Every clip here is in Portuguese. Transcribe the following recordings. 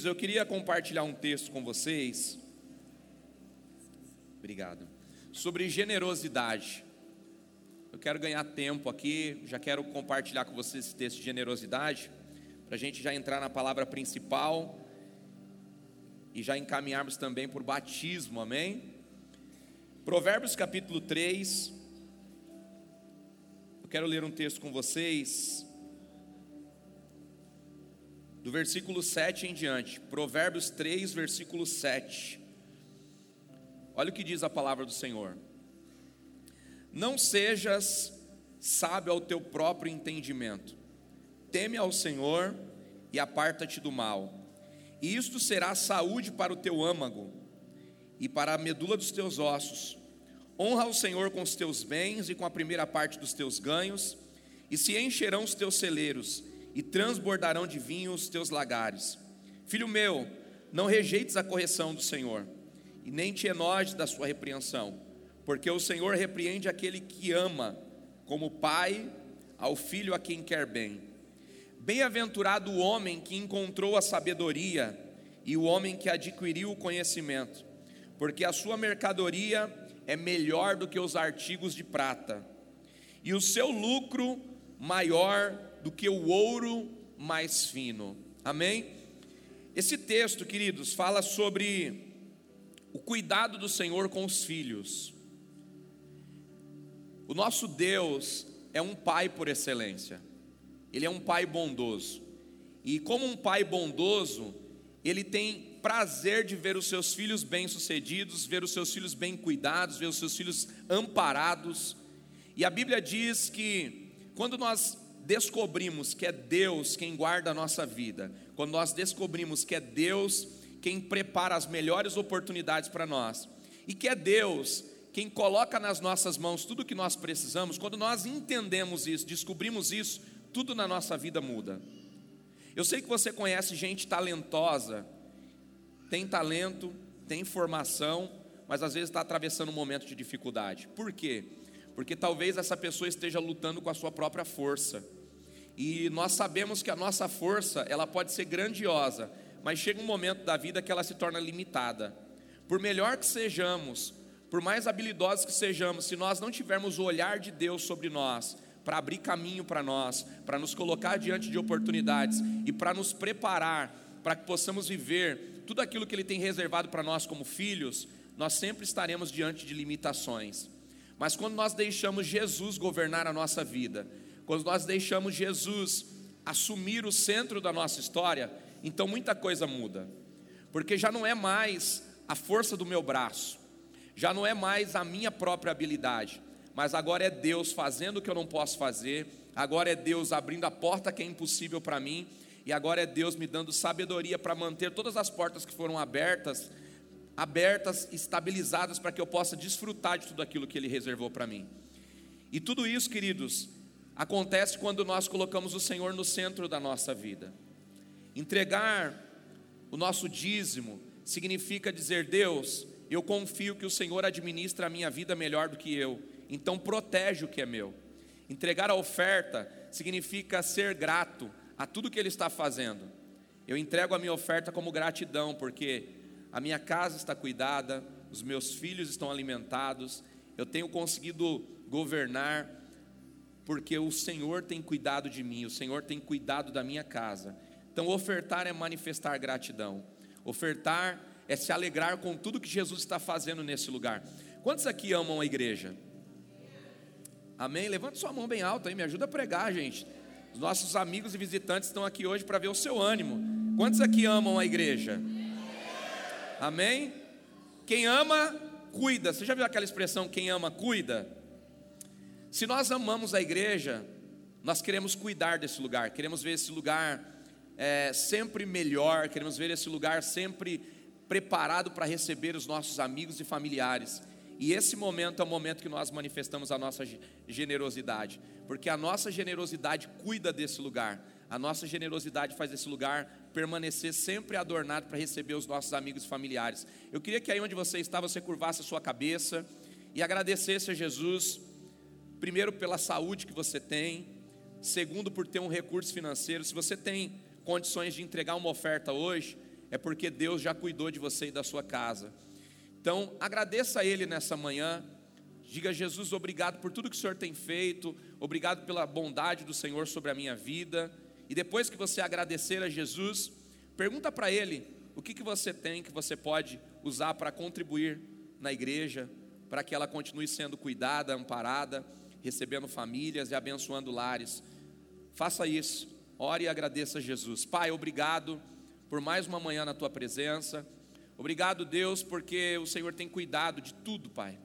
Queridos, eu queria compartilhar um texto com vocês. Obrigado. Sobre generosidade. Eu quero ganhar tempo aqui, já quero compartilhar com vocês esse texto de generosidade, para a gente já entrar na palavra principal e já encaminharmos também por batismo, amém? Provérbios capítulo 3. Eu quero ler um texto com vocês, do versículo 7 em diante. Provérbios 3, versículo 7. Olha o que diz a palavra do Senhor. Não sejas sábio ao teu próprio entendimento, teme ao Senhor e aparta-te do mal, e isto será saúde para o teu âmago e para a medula dos teus ossos. Honra o Senhor com os teus bens e com a primeira parte dos teus ganhos, e se encherão os teus celeiros, e transbordarão de vinho os teus lagares. Filho meu, não rejeites a correção do Senhor, e nem te enojes da sua repreensão, porque o Senhor repreende aquele que ama, como pai ao filho a quem quer bem. Bem-aventurado o homem que encontrou a sabedoria e o homem que adquiriu o conhecimento, porque a sua mercadoria é melhor do que os artigos de prata, e o seu lucro maior do que o ouro mais fino. Amém? Esse texto, queridos, fala sobre o cuidado do Senhor com os filhos. O nosso Deus é um pai por excelência. Ele é um pai bondoso. E como um pai bondoso, ele tem prazer de ver os seus filhos bem-sucedidos, ver os seus filhos bem cuidados, ver os seus filhos amparados. E a Bíblia diz que quando nós descobrimos que é Deus quem guarda a nossa vida, quando nós descobrimos que é Deus quem prepara as melhores oportunidades para nós, e que é Deus quem coloca nas nossas mãos tudo o que nós precisamos, quando nós entendemos isso, descobrimos isso, tudo na nossa vida muda. Eu sei que você conhece gente talentosa, tem talento, tem formação, mas às vezes está atravessando um momento de dificuldade. Por quê? Porque talvez essa pessoa esteja lutando com a sua própria força. E nós sabemos que a nossa força, ela pode ser grandiosa, mas chega um momento da vida que ela se torna limitada. Por melhor que sejamos, por mais habilidosos que sejamos, se nós não tivermos o olhar de Deus sobre nós, para abrir caminho para nós, para nos colocar diante de oportunidades e para nos preparar para que possamos viver tudo aquilo que Ele tem reservado para nós como filhos, nós sempre estaremos diante de limitações. Mas quando nós deixamos Jesus governar a nossa vida, quando nós deixamos Jesus assumir o centro da nossa história, então muita coisa muda, porque já não é mais a força do meu braço, já não é mais a minha própria habilidade, mas agora é Deus fazendo o que eu não posso fazer, agora é Deus abrindo a porta que é impossível para mim, e agora é Deus me dando sabedoria para manter todas as portas que foram abertas, abertas, estabilizadas, para que eu possa desfrutar de tudo aquilo que Ele reservou para mim. E tudo isso, queridos, acontece quando nós colocamos o Senhor no centro da nossa vida. Entregar o nosso dízimo significa dizer: Deus, eu confio que o Senhor administra a minha vida melhor do que eu, então protege o que é meu. Entregar a oferta significa ser grato a tudo que Ele está fazendo. Eu entrego a minha oferta como gratidão, porque a minha casa está cuidada, os meus filhos estão alimentados, eu tenho conseguido governar, porque o Senhor tem cuidado de mim, o Senhor tem cuidado da minha casa. Então, ofertar é manifestar gratidão. Ofertar é se alegrar com tudo que Jesus está fazendo nesse lugar. Quantos aqui amam a igreja? Amém? Levanta sua mão bem alta aí, me ajuda a pregar, gente. Os nossos amigos e visitantes estão aqui hoje para ver o seu ânimo. Quantos aqui amam a igreja? Amém? Quem ama, cuida. Você já viu aquela expressão, quem ama, cuida? Se nós amamos a igreja, nós queremos cuidar desse lugar, queremos ver esse lugar é, sempre melhor, queremos ver esse lugar sempre preparado para receber os nossos amigos e familiares. E esse momento é o momento que nós manifestamos a nossa generosidade, porque a nossa generosidade cuida desse lugar, a nossa generosidade faz esse lugar permanecer sempre adornado para receber os nossos amigos e familiares. Eu queria que aí onde você está, você curvasse a sua cabeça e agradecesse a Jesus, primeiro pela saúde que você tem, segundo por ter um recurso financeiro. Se você tem condições de entregar uma oferta hoje, é porque Deus já cuidou de você e da sua casa. Então, agradeça a Ele nessa manhã. Diga, Jesus, obrigado por tudo que o Senhor tem feito, obrigado pela bondade do Senhor sobre a minha vida. E depois que você agradecer a Jesus, pergunta para Ele o que, que você tem que você pode usar para contribuir na igreja, para que ela continue sendo cuidada, amparada, recebendo famílias e abençoando lares. Faça isso, ore e agradeça a Jesus. Pai, obrigado por mais uma manhã na tua presença. Obrigado, Deus, porque o Senhor tem cuidado de tudo, Pai.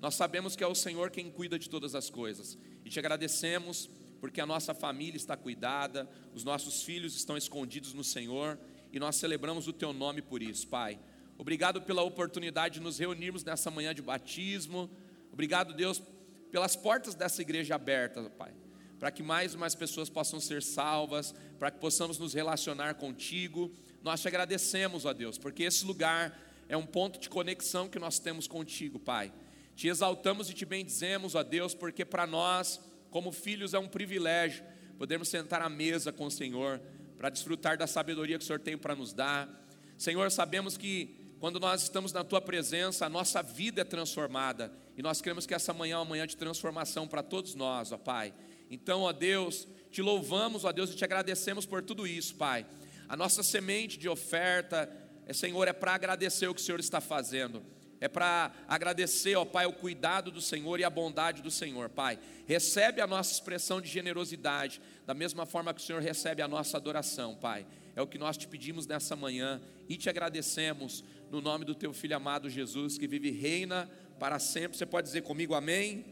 Nós sabemos que é o Senhor quem cuida de todas as coisas. E te agradecemos porque a nossa família está cuidada, os nossos filhos estão escondidos no Senhor e nós celebramos o teu nome por isso, Pai. Obrigado pela oportunidade de nos reunirmos nessa manhã de batismo. Obrigado, Deus, pelas portas dessa igreja abertas, Pai para que mais e mais pessoas possam ser salvas, para que possamos nos relacionar contigo. Nós te agradecemos, ó Deus, porque esse lugar é um ponto de conexão que nós temos contigo, Pai. Te exaltamos e te bendizemos, ó Deus, porque para nós, como filhos, é um privilégio podermos sentar à mesa com o Senhor, para desfrutar da sabedoria que o Senhor tem para nos dar. Senhor, sabemos que quando nós estamos na tua presença, a nossa vida é transformada, e nós queremos que essa manhã é uma manhã de transformação para todos nós, ó Pai. Então, ó Deus, te louvamos, ó Deus, e te agradecemos por tudo isso, Pai. A nossa semente de oferta, é, Senhor, é para agradecer o que o Senhor está fazendo. É para agradecer, ó Pai, o cuidado do Senhor e a bondade do Senhor, Pai. Recebe a nossa expressão de generosidade, da mesma forma que o Senhor recebe a nossa adoração, Pai. É o que nós te pedimos nessa manhã e te agradecemos no nome do teu filho amado Jesus, que vive e reina para sempre. Você pode dizer comigo amém?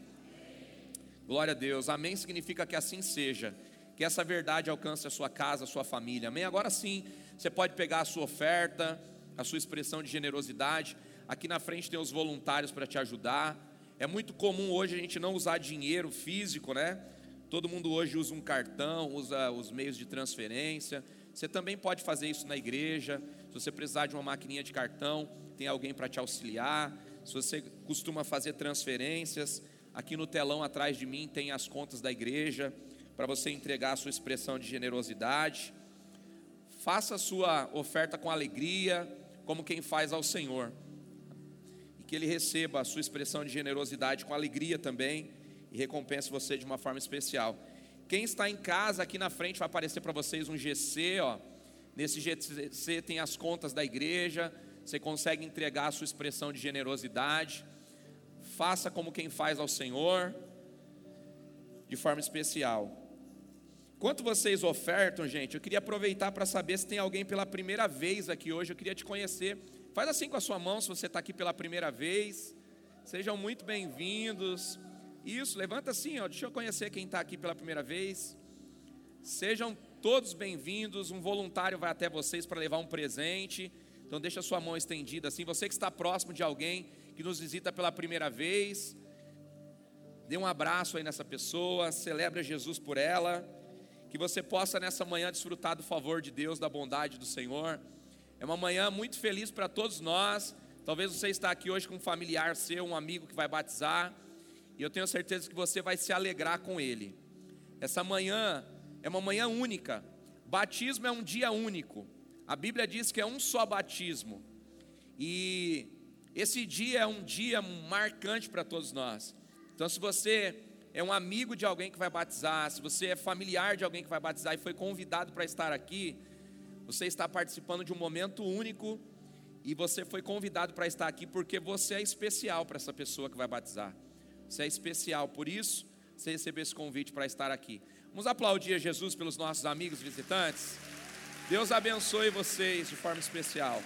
Glória a Deus. Amém significa que assim seja. Que essa verdade alcance a sua casa, a sua família. Amém. Agora sim, você pode pegar a sua oferta, a sua expressão de generosidade. Aqui na frente tem os voluntários para te ajudar. É muito comum hoje a gente não usar dinheiro físico, né? Todo mundo hoje usa um cartão, usa os meios de transferência. Você também pode fazer isso na igreja. Se você precisar de uma maquininha de cartão, tem alguém para te auxiliar. Se você costuma fazer transferências, Aqui no telão atrás de mim tem as contas da igreja para você entregar a sua expressão de generosidade. Faça a sua oferta com alegria, como quem faz ao Senhor. Que Ele receba a sua expressão de generosidade com alegria também e recompense você de uma forma especial. Quem está em casa, aqui na frente vai aparecer para vocês um GC, ó. Nesse GC tem as contas da igreja, você consegue entregar a sua expressão de generosidade faça como quem faz ao Senhor, de forma especial. Enquanto vocês ofertam, gente, eu queria aproveitar para saber se tem alguém pela primeira vez aqui hoje. Eu queria te conhecer. Faz assim com a sua mão se você está aqui pela primeira vez. Sejam muito bem-vindos. Isso, levanta assim, ó. Deixa eu conhecer quem está aqui pela primeira vez. Sejam todos bem-vindos. Um voluntário vai até vocês para levar um presente. Então deixa a sua mão estendida assim. Você que está próximo de alguém, que nos visita pela primeira vez. Dê um abraço aí nessa pessoa, celebre Jesus por ela. Que você possa nessa manhã desfrutar do favor de Deus, da bondade do Senhor. É uma manhã muito feliz para todos nós. Talvez você está aqui hoje com um familiar seu, um amigo que vai batizar, e eu tenho certeza que você vai se alegrar com ele. Essa manhã é uma manhã única. Batismo é um dia único. A Bíblia diz que é um só batismo. E esse dia é um dia marcante para todos nós. Então, se você é um amigo de alguém que vai batizar, se você é familiar de alguém que vai batizar e foi convidado para estar aqui, você está participando de um momento único e você foi convidado para estar aqui porque você é especial para essa pessoa que vai batizar. Você é especial, por isso você recebeu esse convite para estar aqui. Vamos aplaudir a Jesus pelos nossos amigos visitantes. Deus abençoe vocês de forma especial.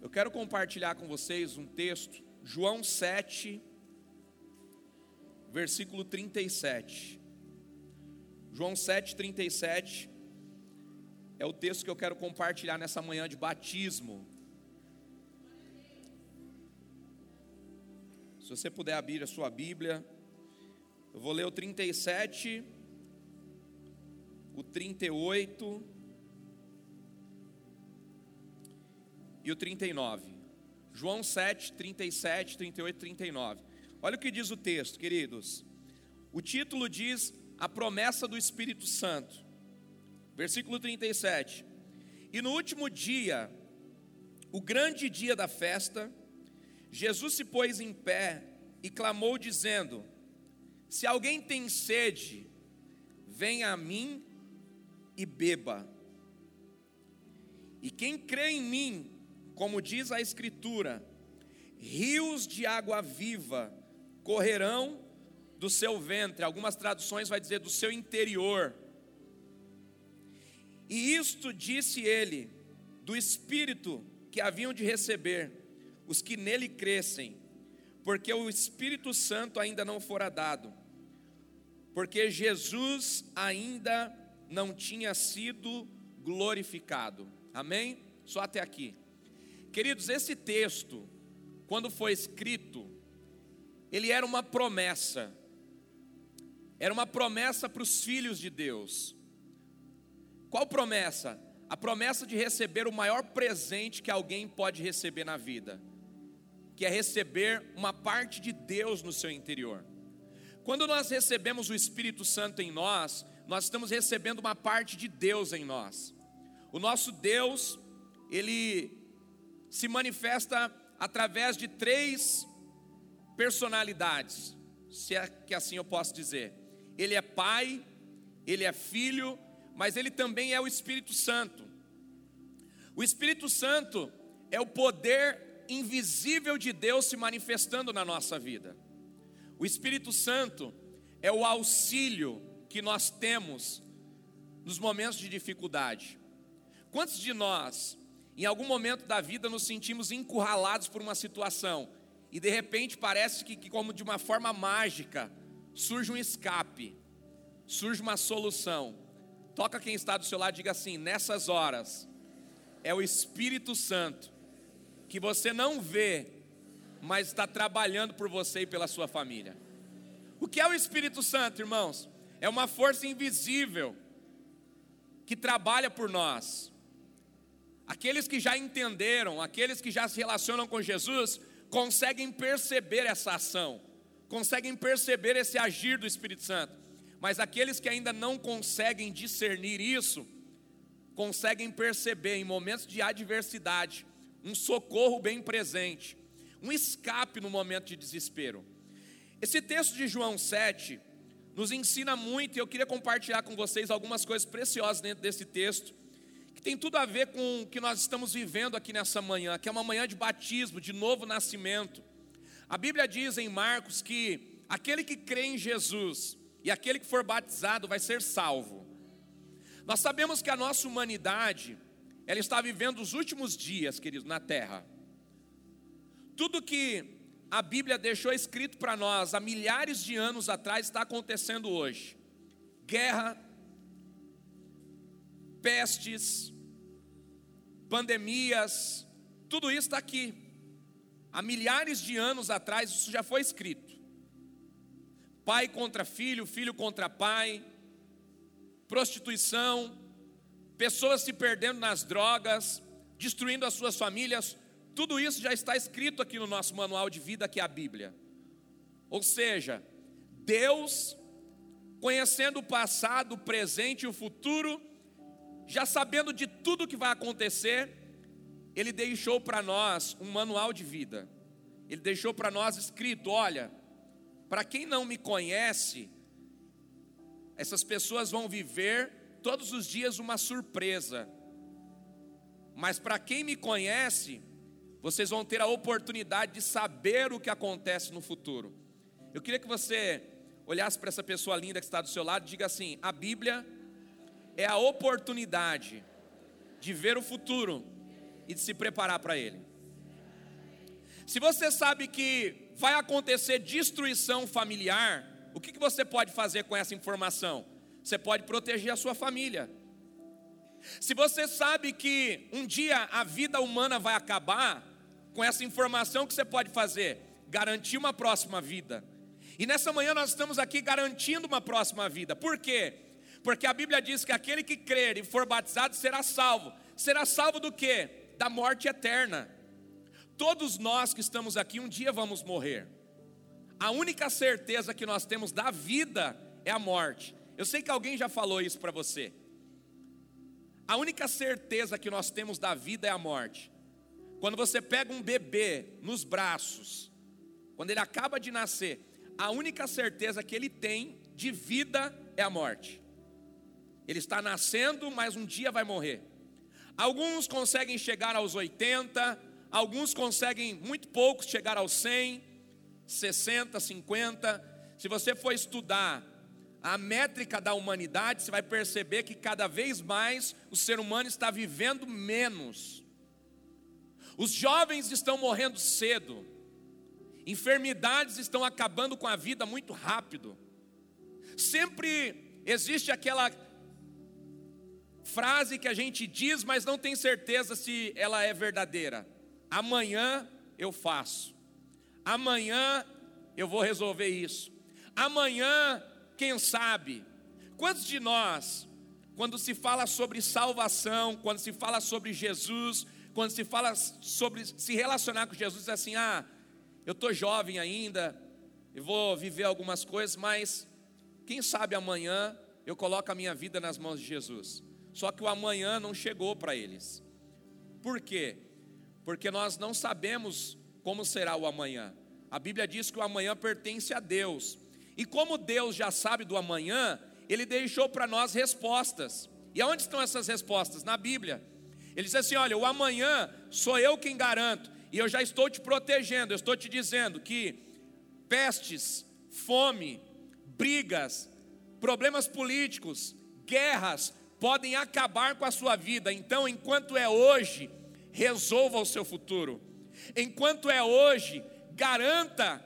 Eu quero compartilhar com vocês um texto, João 7, versículo 37. João 7, 37 é o texto que eu quero compartilhar nessa manhã de batismo. Se você puder abrir a sua Bíblia, eu vou ler o 37, o 38 e o 39. João 7, 37, 38 e 39. Olha o que diz o texto, queridos. O título diz A promessa do Espírito Santo. Versículo 37. E no último dia, o grande dia da festa, Jesus se pôs em pé e clamou, dizendo: Se alguém tem sede, venha a mim e beba. E quem crê em mim, como diz a Escritura, rios de água viva correrão do seu ventre. Algumas traduções vai dizer do seu interior. E isto disse ele, do Espírito que haviam de receber os que nele crescem, porque o Espírito Santo ainda não fora dado, porque Jesus ainda não tinha sido glorificado. Amém? Só até aqui. Queridos, esse texto, quando foi escrito, ele era uma promessa, era uma promessa para os filhos de Deus. Qual promessa? A promessa de receber o maior presente que alguém pode receber na vida, que é receber uma parte de Deus no seu interior. Quando nós recebemos o Espírito Santo em nós, nós estamos recebendo uma parte de Deus em nós. O nosso Deus, ele se manifesta através de três personalidades, se é que assim eu posso dizer. Ele é Pai, ele é Filho mas ele também é o Espírito Santo. O Espírito Santo é o poder invisível de Deus se manifestando na nossa vida. O Espírito Santo é o auxílio que nós temos nos momentos de dificuldade. Quantos de nós, em algum momento da vida, nos sentimos encurralados por uma situação e de repente parece que, como de uma forma mágica, surge um escape, surge uma solução. Toca quem está do seu lado e diga assim: nessas horas, é o Espírito Santo, que você não vê, mas está trabalhando por você e pela sua família. O que é o Espírito Santo, irmãos? É uma força invisível que trabalha por nós. Aqueles que já entenderam, aqueles que já se relacionam com Jesus, conseguem perceber essa ação, conseguem perceber esse agir do Espírito Santo. Mas aqueles que ainda não conseguem discernir isso, conseguem perceber em momentos de adversidade um socorro bem presente, um escape no momento de desespero. Esse texto de João 7 nos ensina muito e eu queria compartilhar com vocês algumas coisas preciosas dentro desse texto, que tem tudo a ver com o que nós estamos vivendo aqui nessa manhã, que é uma manhã de batismo, de novo nascimento. A Bíblia diz em Marcos que aquele que crê em Jesus, e aquele que for batizado vai ser salvo. Nós sabemos que a nossa humanidade, ela está vivendo os últimos dias, queridos, na terra. Tudo que a Bíblia deixou escrito para nós há milhares de anos atrás está acontecendo hoje. Guerra, pestes, pandemias, tudo isso está aqui. Há milhares de anos atrás isso já foi escrito pai contra filho, filho contra pai, prostituição, pessoas se perdendo nas drogas, destruindo as suas famílias, tudo isso já está escrito aqui no nosso manual de vida, que é a Bíblia. Ou seja, Deus, conhecendo o passado, o presente e o futuro, já sabendo de tudo que vai acontecer, Ele deixou para nós um manual de vida. Ele deixou para nós escrito: olha, para quem não me conhece, essas pessoas vão viver todos os dias uma surpresa. Mas para quem me conhece, vocês vão ter a oportunidade de saber o que acontece no futuro. Eu queria que você olhasse para essa pessoa linda que está do seu lado e diga assim: a Bíblia é a oportunidade de ver o futuro e de se preparar para ele. Se você sabe que vai acontecer destruição familiar, o que, que você pode fazer com essa informação? Você pode proteger a sua família. Se você sabe que um dia a vida humana vai acabar, com essa informação que você pode fazer? Garantir uma próxima vida. E nessa manhã nós estamos aqui garantindo uma próxima vida. Por quê? Porque a Bíblia diz que aquele que crer e for batizado será salvo. Será salvo do quê? Da morte eterna. Todos nós que estamos aqui um dia vamos morrer. A única certeza que nós temos da vida é a morte. Eu sei que alguém já falou isso para você. A única certeza que nós temos da vida é a morte. Quando você pega um bebê nos braços, quando ele acaba de nascer, a única certeza que ele tem de vida é a morte. Ele está nascendo, mas um dia vai morrer. Alguns conseguem chegar aos 80, alguns conseguem, muito poucos, chegar aos 100, 60, 50. Se você for estudar a métrica da humanidade, você vai perceber que cada vez mais o ser humano está vivendo menos. Os jovens estão morrendo cedo, enfermidades estão acabando com a vida muito rápido. Sempre existe aquela frase que a gente diz, mas não tem certeza se ela é verdadeira. Amanhã eu faço. Amanhã eu vou resolver isso. Amanhã quem sabe? Quantos de nós, quando se fala sobre salvação, quando se fala sobre Jesus, quando se fala sobre se relacionar com Jesus, é assim: ah, eu estou jovem ainda, eu vou viver algumas coisas, mas quem sabe amanhã eu coloco a minha vida nas mãos de Jesus. Só que o amanhã não chegou para eles. Por quê? Porque nós não sabemos como será o amanhã. A Bíblia diz que o amanhã pertence a Deus. E como Deus já sabe do amanhã, Ele deixou para nós respostas. E aonde estão essas respostas? Na Bíblia. Ele diz assim: olha, o amanhã sou eu quem garanto, e eu já estou te protegendo, eu estou te dizendo que pestes, fome, brigas, problemas políticos, guerras podem acabar com a sua vida. Então, enquanto é hoje, resolva o seu futuro. Enquanto é hoje, garanta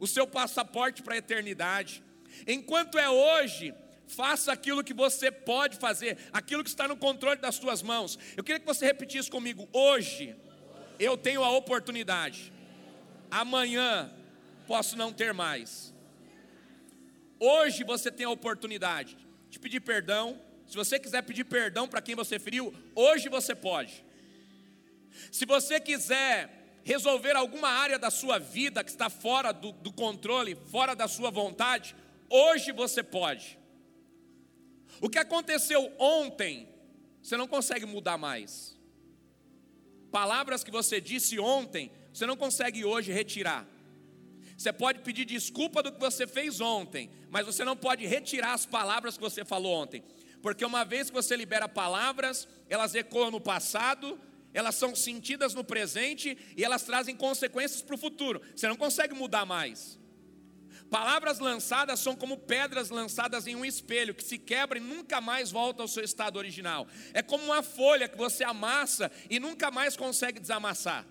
o seu passaporte para a eternidade. Enquanto é hoje, faça aquilo que você pode fazer, aquilo que está no controle das suas mãos. Eu queria que você repetisse comigo: hoje eu tenho a oportunidade, amanhã posso não ter mais. Hoje você tem a oportunidade de pedir perdão. Se você quiser pedir perdão para quem você feriu, hoje você pode. Se você quiser resolver alguma área da sua vida que está fora do, do controle, fora da sua vontade, hoje você pode. O que aconteceu ontem, você não consegue mudar mais. Palavras que você disse ontem, você não consegue hoje retirar. Você pode pedir desculpa do que você fez ontem, mas você não pode retirar as palavras que você falou ontem. Porque uma vez que você libera palavras, elas ecoam no passado, elas são sentidas no presente e elas trazem consequências para o futuro. Você não consegue mudar mais. Palavras lançadas são como pedras lançadas em um espelho que se quebra e nunca mais volta ao seu estado original. É como uma folha que você amassa e nunca mais consegue desamassar.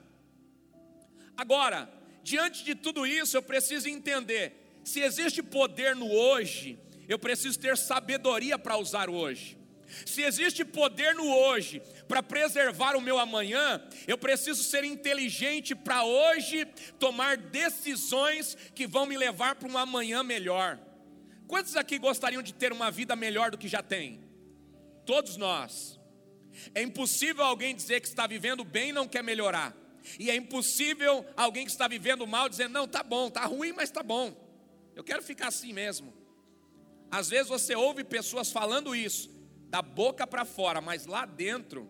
Agora, diante de tudo isso, eu preciso entender: se existe poder no hoje, eu preciso ter sabedoria para usar hoje. Se existe poder no hoje para preservar o meu amanhã, eu preciso ser inteligente para hoje tomar decisões que vão me levar para um amanhã melhor. Quantos aqui gostariam de ter uma vida melhor do que já tem? Todos nós. É impossível alguém dizer que está vivendo bem e não quer melhorar. E é impossível alguém que está vivendo mal dizer: "Não, tá bom, tá ruim, mas tá bom. Eu quero ficar assim mesmo". Às vezes você ouve pessoas falando isso, da boca para fora, mas lá dentro,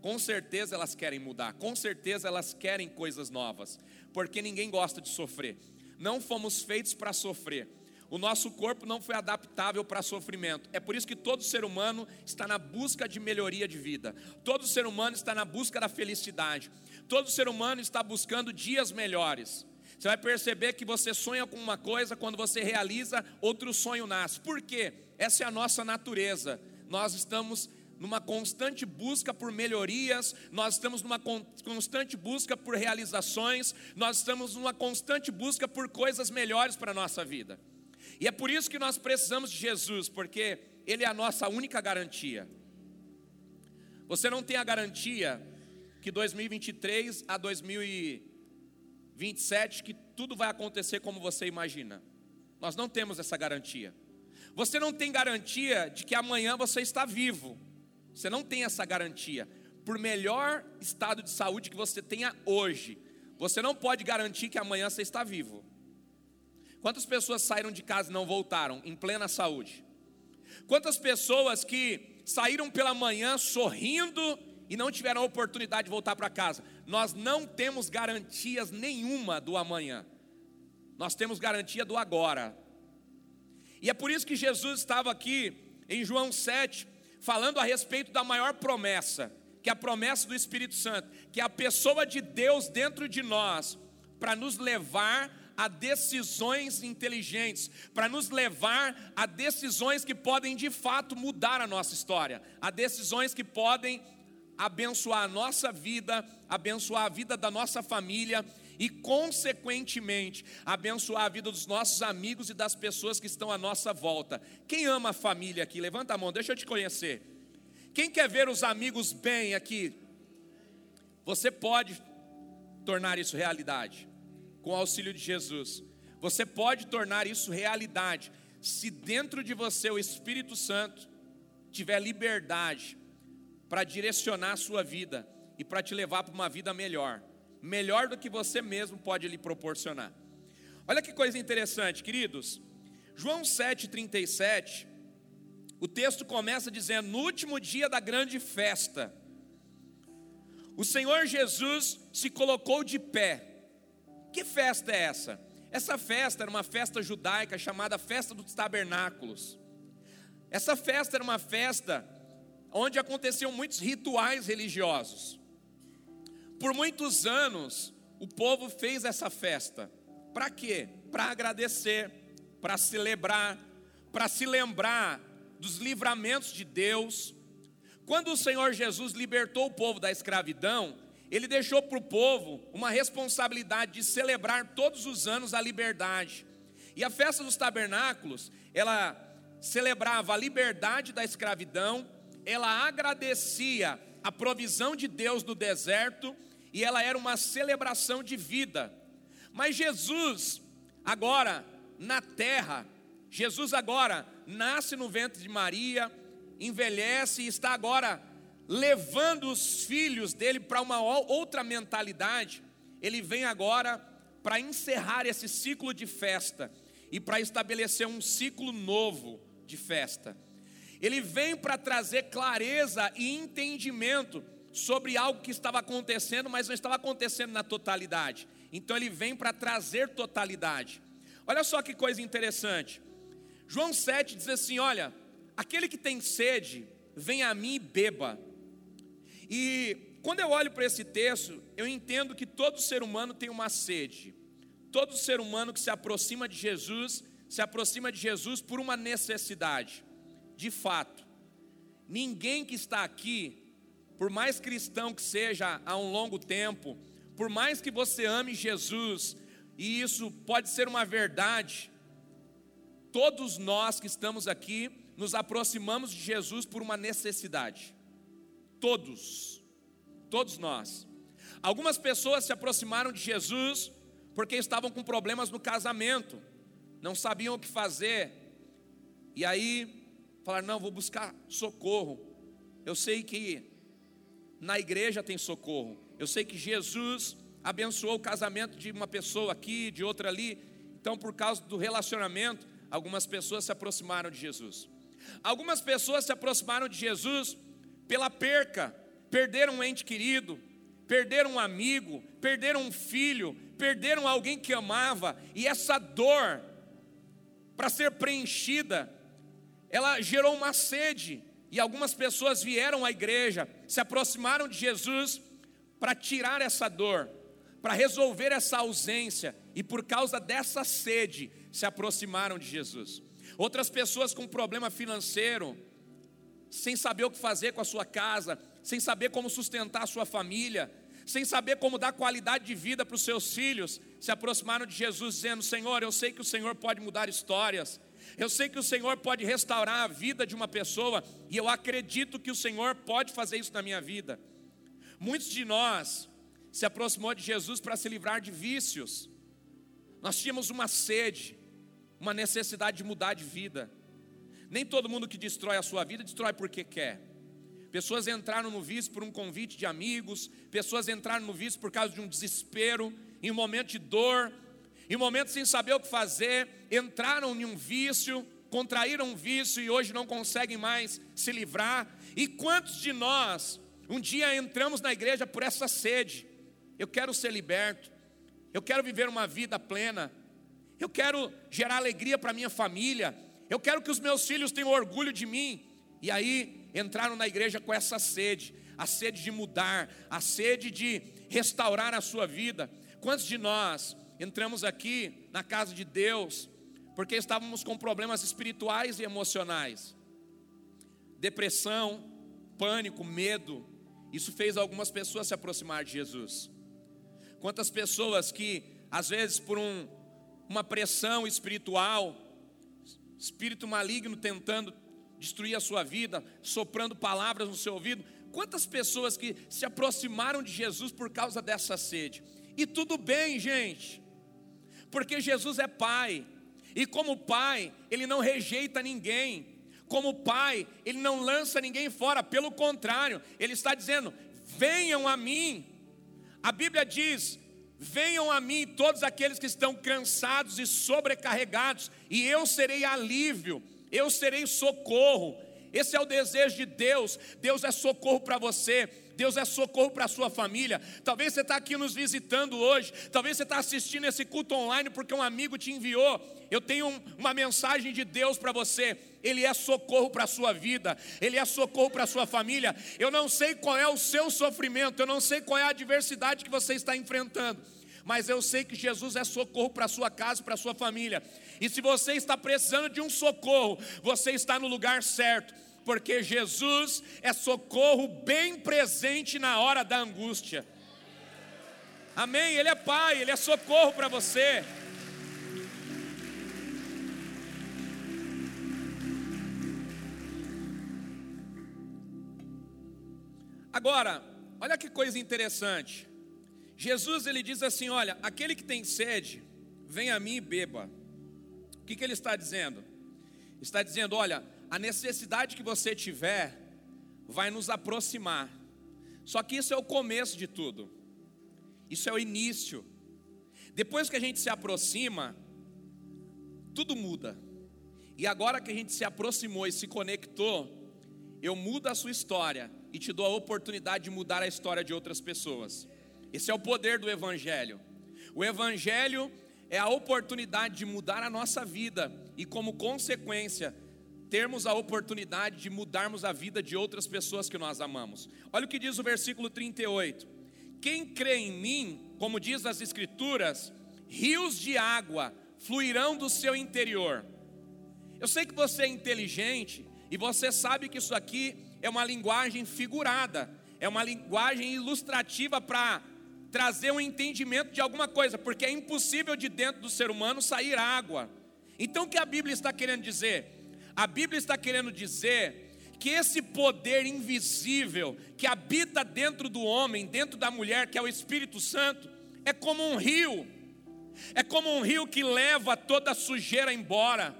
com certeza elas querem mudar, com certeza elas querem coisas novas, porque ninguém gosta de sofrer. Não fomos feitos para sofrer. O nosso corpo não foi adaptável para sofrimento. É por isso que todo ser humano está na busca de melhoria de vida. Todo ser humano está na busca da felicidade. Todo ser humano está buscando dias melhores. Você vai perceber que você sonha com uma coisa, quando você realiza, outro sonho nasce. Por quê? Essa é a nossa natureza nós estamos numa constante busca por melhorias, nós estamos numa constante busca por realizações, nós estamos numa constante busca por coisas melhores para a nossa vida. E é por isso que nós precisamos de Jesus, porque Ele é a nossa única garantia. Você não tem a garantia que 2023 a 2027 que tudo vai acontecer como você imagina. Nós não temos essa garantia. Você não tem garantia de que amanhã você está vivo. Você não tem essa garantia. Por melhor estado de saúde que você tenha hoje, você não pode garantir que amanhã você está vivo. Quantas pessoas saíram de casa e não voltaram em plena saúde? Quantas pessoas que saíram pela manhã sorrindo e não tiveram a oportunidade de voltar para casa. Nós não temos garantias nenhuma do amanhã. Nós temos garantia do agora. E é por isso que Jesus estava aqui em João 7, falando a respeito da maior promessa, que é a promessa do Espírito Santo, que é a pessoa de Deus dentro de nós, para nos levar a decisões inteligentes, para nos levar a decisões que podem de fato mudar a nossa história, a decisões que podem abençoar a nossa vida, abençoar a vida da nossa família e, consequentemente, abençoar a vida dos nossos amigos e das pessoas que estão à nossa volta. Quem ama a família aqui? Levanta a mão, deixa eu te conhecer. Quem quer ver os amigos bem aqui? Você pode tornar isso realidade com o auxílio de Jesus. Você pode tornar isso realidade se dentro de você o Espírito Santo tiver liberdade para direcionar a sua vida e para te levar para uma vida melhor melhor do que você mesmo pode lhe proporcionar. Olha que coisa interessante, queridos. João 7,37, o texto começa dizendo: No último dia da grande festa, o Senhor Jesus se colocou de pé. Que festa é essa? Essa festa era uma festa judaica chamada Festa dos Tabernáculos. Essa festa era uma festa onde aconteciam muitos rituais religiosos. Por muitos anos, o povo fez essa festa. Para quê? Para agradecer, para celebrar, para se lembrar dos livramentos de Deus. Quando o Senhor Jesus libertou o povo da escravidão, ele deixou para o povo uma responsabilidade de celebrar todos os anos a liberdade. E a festa dos tabernáculos, ela celebrava a liberdade da escravidão, ela agradecia a provisão de Deus no deserto e ela era uma celebração de vida. Mas Jesus, agora na terra, Jesus agora nasce no ventre de Maria, envelhece e está agora levando os filhos dele para uma outra mentalidade. Ele vem agora para encerrar esse ciclo de festa e para estabelecer um ciclo novo de festa. Ele vem para trazer clareza e entendimento sobre algo que estava acontecendo, mas não estava acontecendo na totalidade. Então ele vem para trazer totalidade. Olha só que coisa interessante. João 7 diz assim: Olha, aquele que tem sede, vem a mim e beba. E quando eu olho para esse texto, eu entendo que todo ser humano tem uma sede. Todo ser humano que se aproxima de Jesus, se aproxima de Jesus por uma necessidade. De fato, ninguém que está aqui por mais cristão que seja há um longo tempo, por mais que você ame Jesus, e isso pode ser uma verdade, todos nós que estamos aqui nos aproximamos de Jesus por uma necessidade. Todos, todos nós. Algumas pessoas se aproximaram de Jesus porque estavam com problemas no casamento, não sabiam o que fazer, e aí falaram: não, vou buscar socorro. Eu sei que na igreja tem socorro. Eu sei que Jesus abençoou o casamento de uma pessoa aqui, de outra ali. Então, por causa do relacionamento, algumas pessoas se aproximaram de Jesus. Algumas pessoas se aproximaram de Jesus pela perca, perderam um ente querido, perderam um amigo, perderam um filho, perderam alguém que amava, e essa dor, para ser preenchida, ela gerou uma sede, e algumas pessoas vieram à igreja, se aproximaram de Jesus para tirar essa dor, para resolver essa ausência, e por causa dessa sede se aproximaram de Jesus. Outras pessoas com problema financeiro, sem saber o que fazer com a sua casa, sem saber como sustentar a sua família, sem saber como dar qualidade de vida para os seus filhos, se aproximaram de Jesus dizendo: Senhor, eu sei que o Senhor pode mudar histórias, eu sei que o Senhor pode restaurar a vida de uma pessoa e eu acredito que o Senhor pode fazer isso na minha vida. Muitos de nós se aproximou de Jesus para se livrar de vícios. Nós tínhamos uma sede, uma necessidade de mudar de vida. Nem todo mundo que destrói a sua vida destrói porque quer. Pessoas entraram no vício por um convite de amigos, pessoas entraram no vício por causa de um desespero, em um momento de dor, em momentos sem saber o que fazer, entraram em um vício contraíram um vício e hoje não conseguem mais se livrar. E quantos de nós um dia entramos na igreja por essa sede? Eu quero ser liberto, eu quero viver uma vida plena, eu quero gerar alegria para minha família, eu quero que os meus filhos tenham orgulho de mim. E aí entraram na igreja com essa sede, a sede de mudar, a sede de restaurar a sua vida. Quantos de nós entramos aqui na casa de Deus porque estávamos com problemas espirituais e emocionais. Depressão, pânico, medo. Isso fez algumas pessoas se aproximar de Jesus. Quantas pessoas que, às vezes, por um, uma pressão espiritual, espírito maligno tentando destruir a sua vida, soprando palavras no seu ouvido, quantas pessoas que se aproximaram de Jesus por causa dessa sede. E tudo bem, gente, porque Jesus é Pai, e como pai, ele não rejeita ninguém. Como pai, ele não lança ninguém fora, pelo contrário, ele está dizendo: venham a mim. A Bíblia diz: venham a mim todos aqueles que estão cansados e sobrecarregados, e eu serei alívio, eu serei socorro. Esse é o desejo de Deus. Deus é socorro para você. Deus é socorro para a sua família. Talvez você está aqui nos visitando hoje. Talvez você está assistindo esse culto online porque um amigo te enviou. Eu tenho uma mensagem de Deus para você. Ele é socorro para a sua vida, Ele é socorro para a sua família. Eu não sei qual é o seu sofrimento, eu não sei qual é a adversidade que você está enfrentando, mas eu sei que Jesus é socorro para a sua casa, para a sua família. E se você está precisando de um socorro, você está no lugar certo porque Jesus é socorro bem presente na hora da angústia. Amém? Ele é Pai, Ele é socorro para você. Agora, olha que coisa interessante. Jesus ele diz assim: Olha, aquele que tem sede, vem a mim e beba. O que, que ele está dizendo? Está dizendo: Olha, a necessidade que você tiver vai nos aproximar. Só que isso é o começo de tudo. Isso é o início. Depois que a gente se aproxima, tudo muda. E agora que a gente se aproximou e se conectou, eu mudo a sua história e te dou a oportunidade de mudar a história de outras pessoas. Esse é o poder do Evangelho. O Evangelho é a oportunidade de mudar a nossa vida e, como consequência, termos a oportunidade de mudarmos a vida de outras pessoas que nós amamos. Olha o que diz o versículo 38. Quem crê em mim, como diz as Escrituras, rios de água fluirão do seu interior. Eu sei que você é inteligente e você sabe que isso aqui é uma linguagem figurada, é uma linguagem ilustrativa para trazer um entendimento de alguma coisa, porque é impossível de dentro do ser humano sair água. Então o que a Bíblia está querendo dizer? A Bíblia está querendo dizer que esse poder invisível que habita dentro do homem, dentro da mulher, que é o Espírito Santo, é como um rio. É como um rio que leva toda a sujeira embora.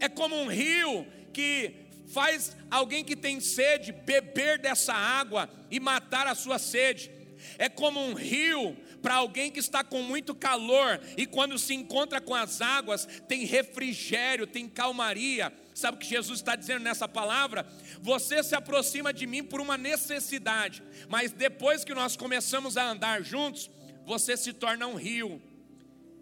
É como um rio que faz alguém que tem sede beber dessa água e matar a sua sede. É como um rio para alguém que está com muito calor e quando se encontra com as águas, tem refrigério, tem calmaria. Sabe o que Jesus está dizendo nessa palavra? Você se aproxima de mim por uma necessidade, mas depois que nós começamos a andar juntos, você se torna um rio.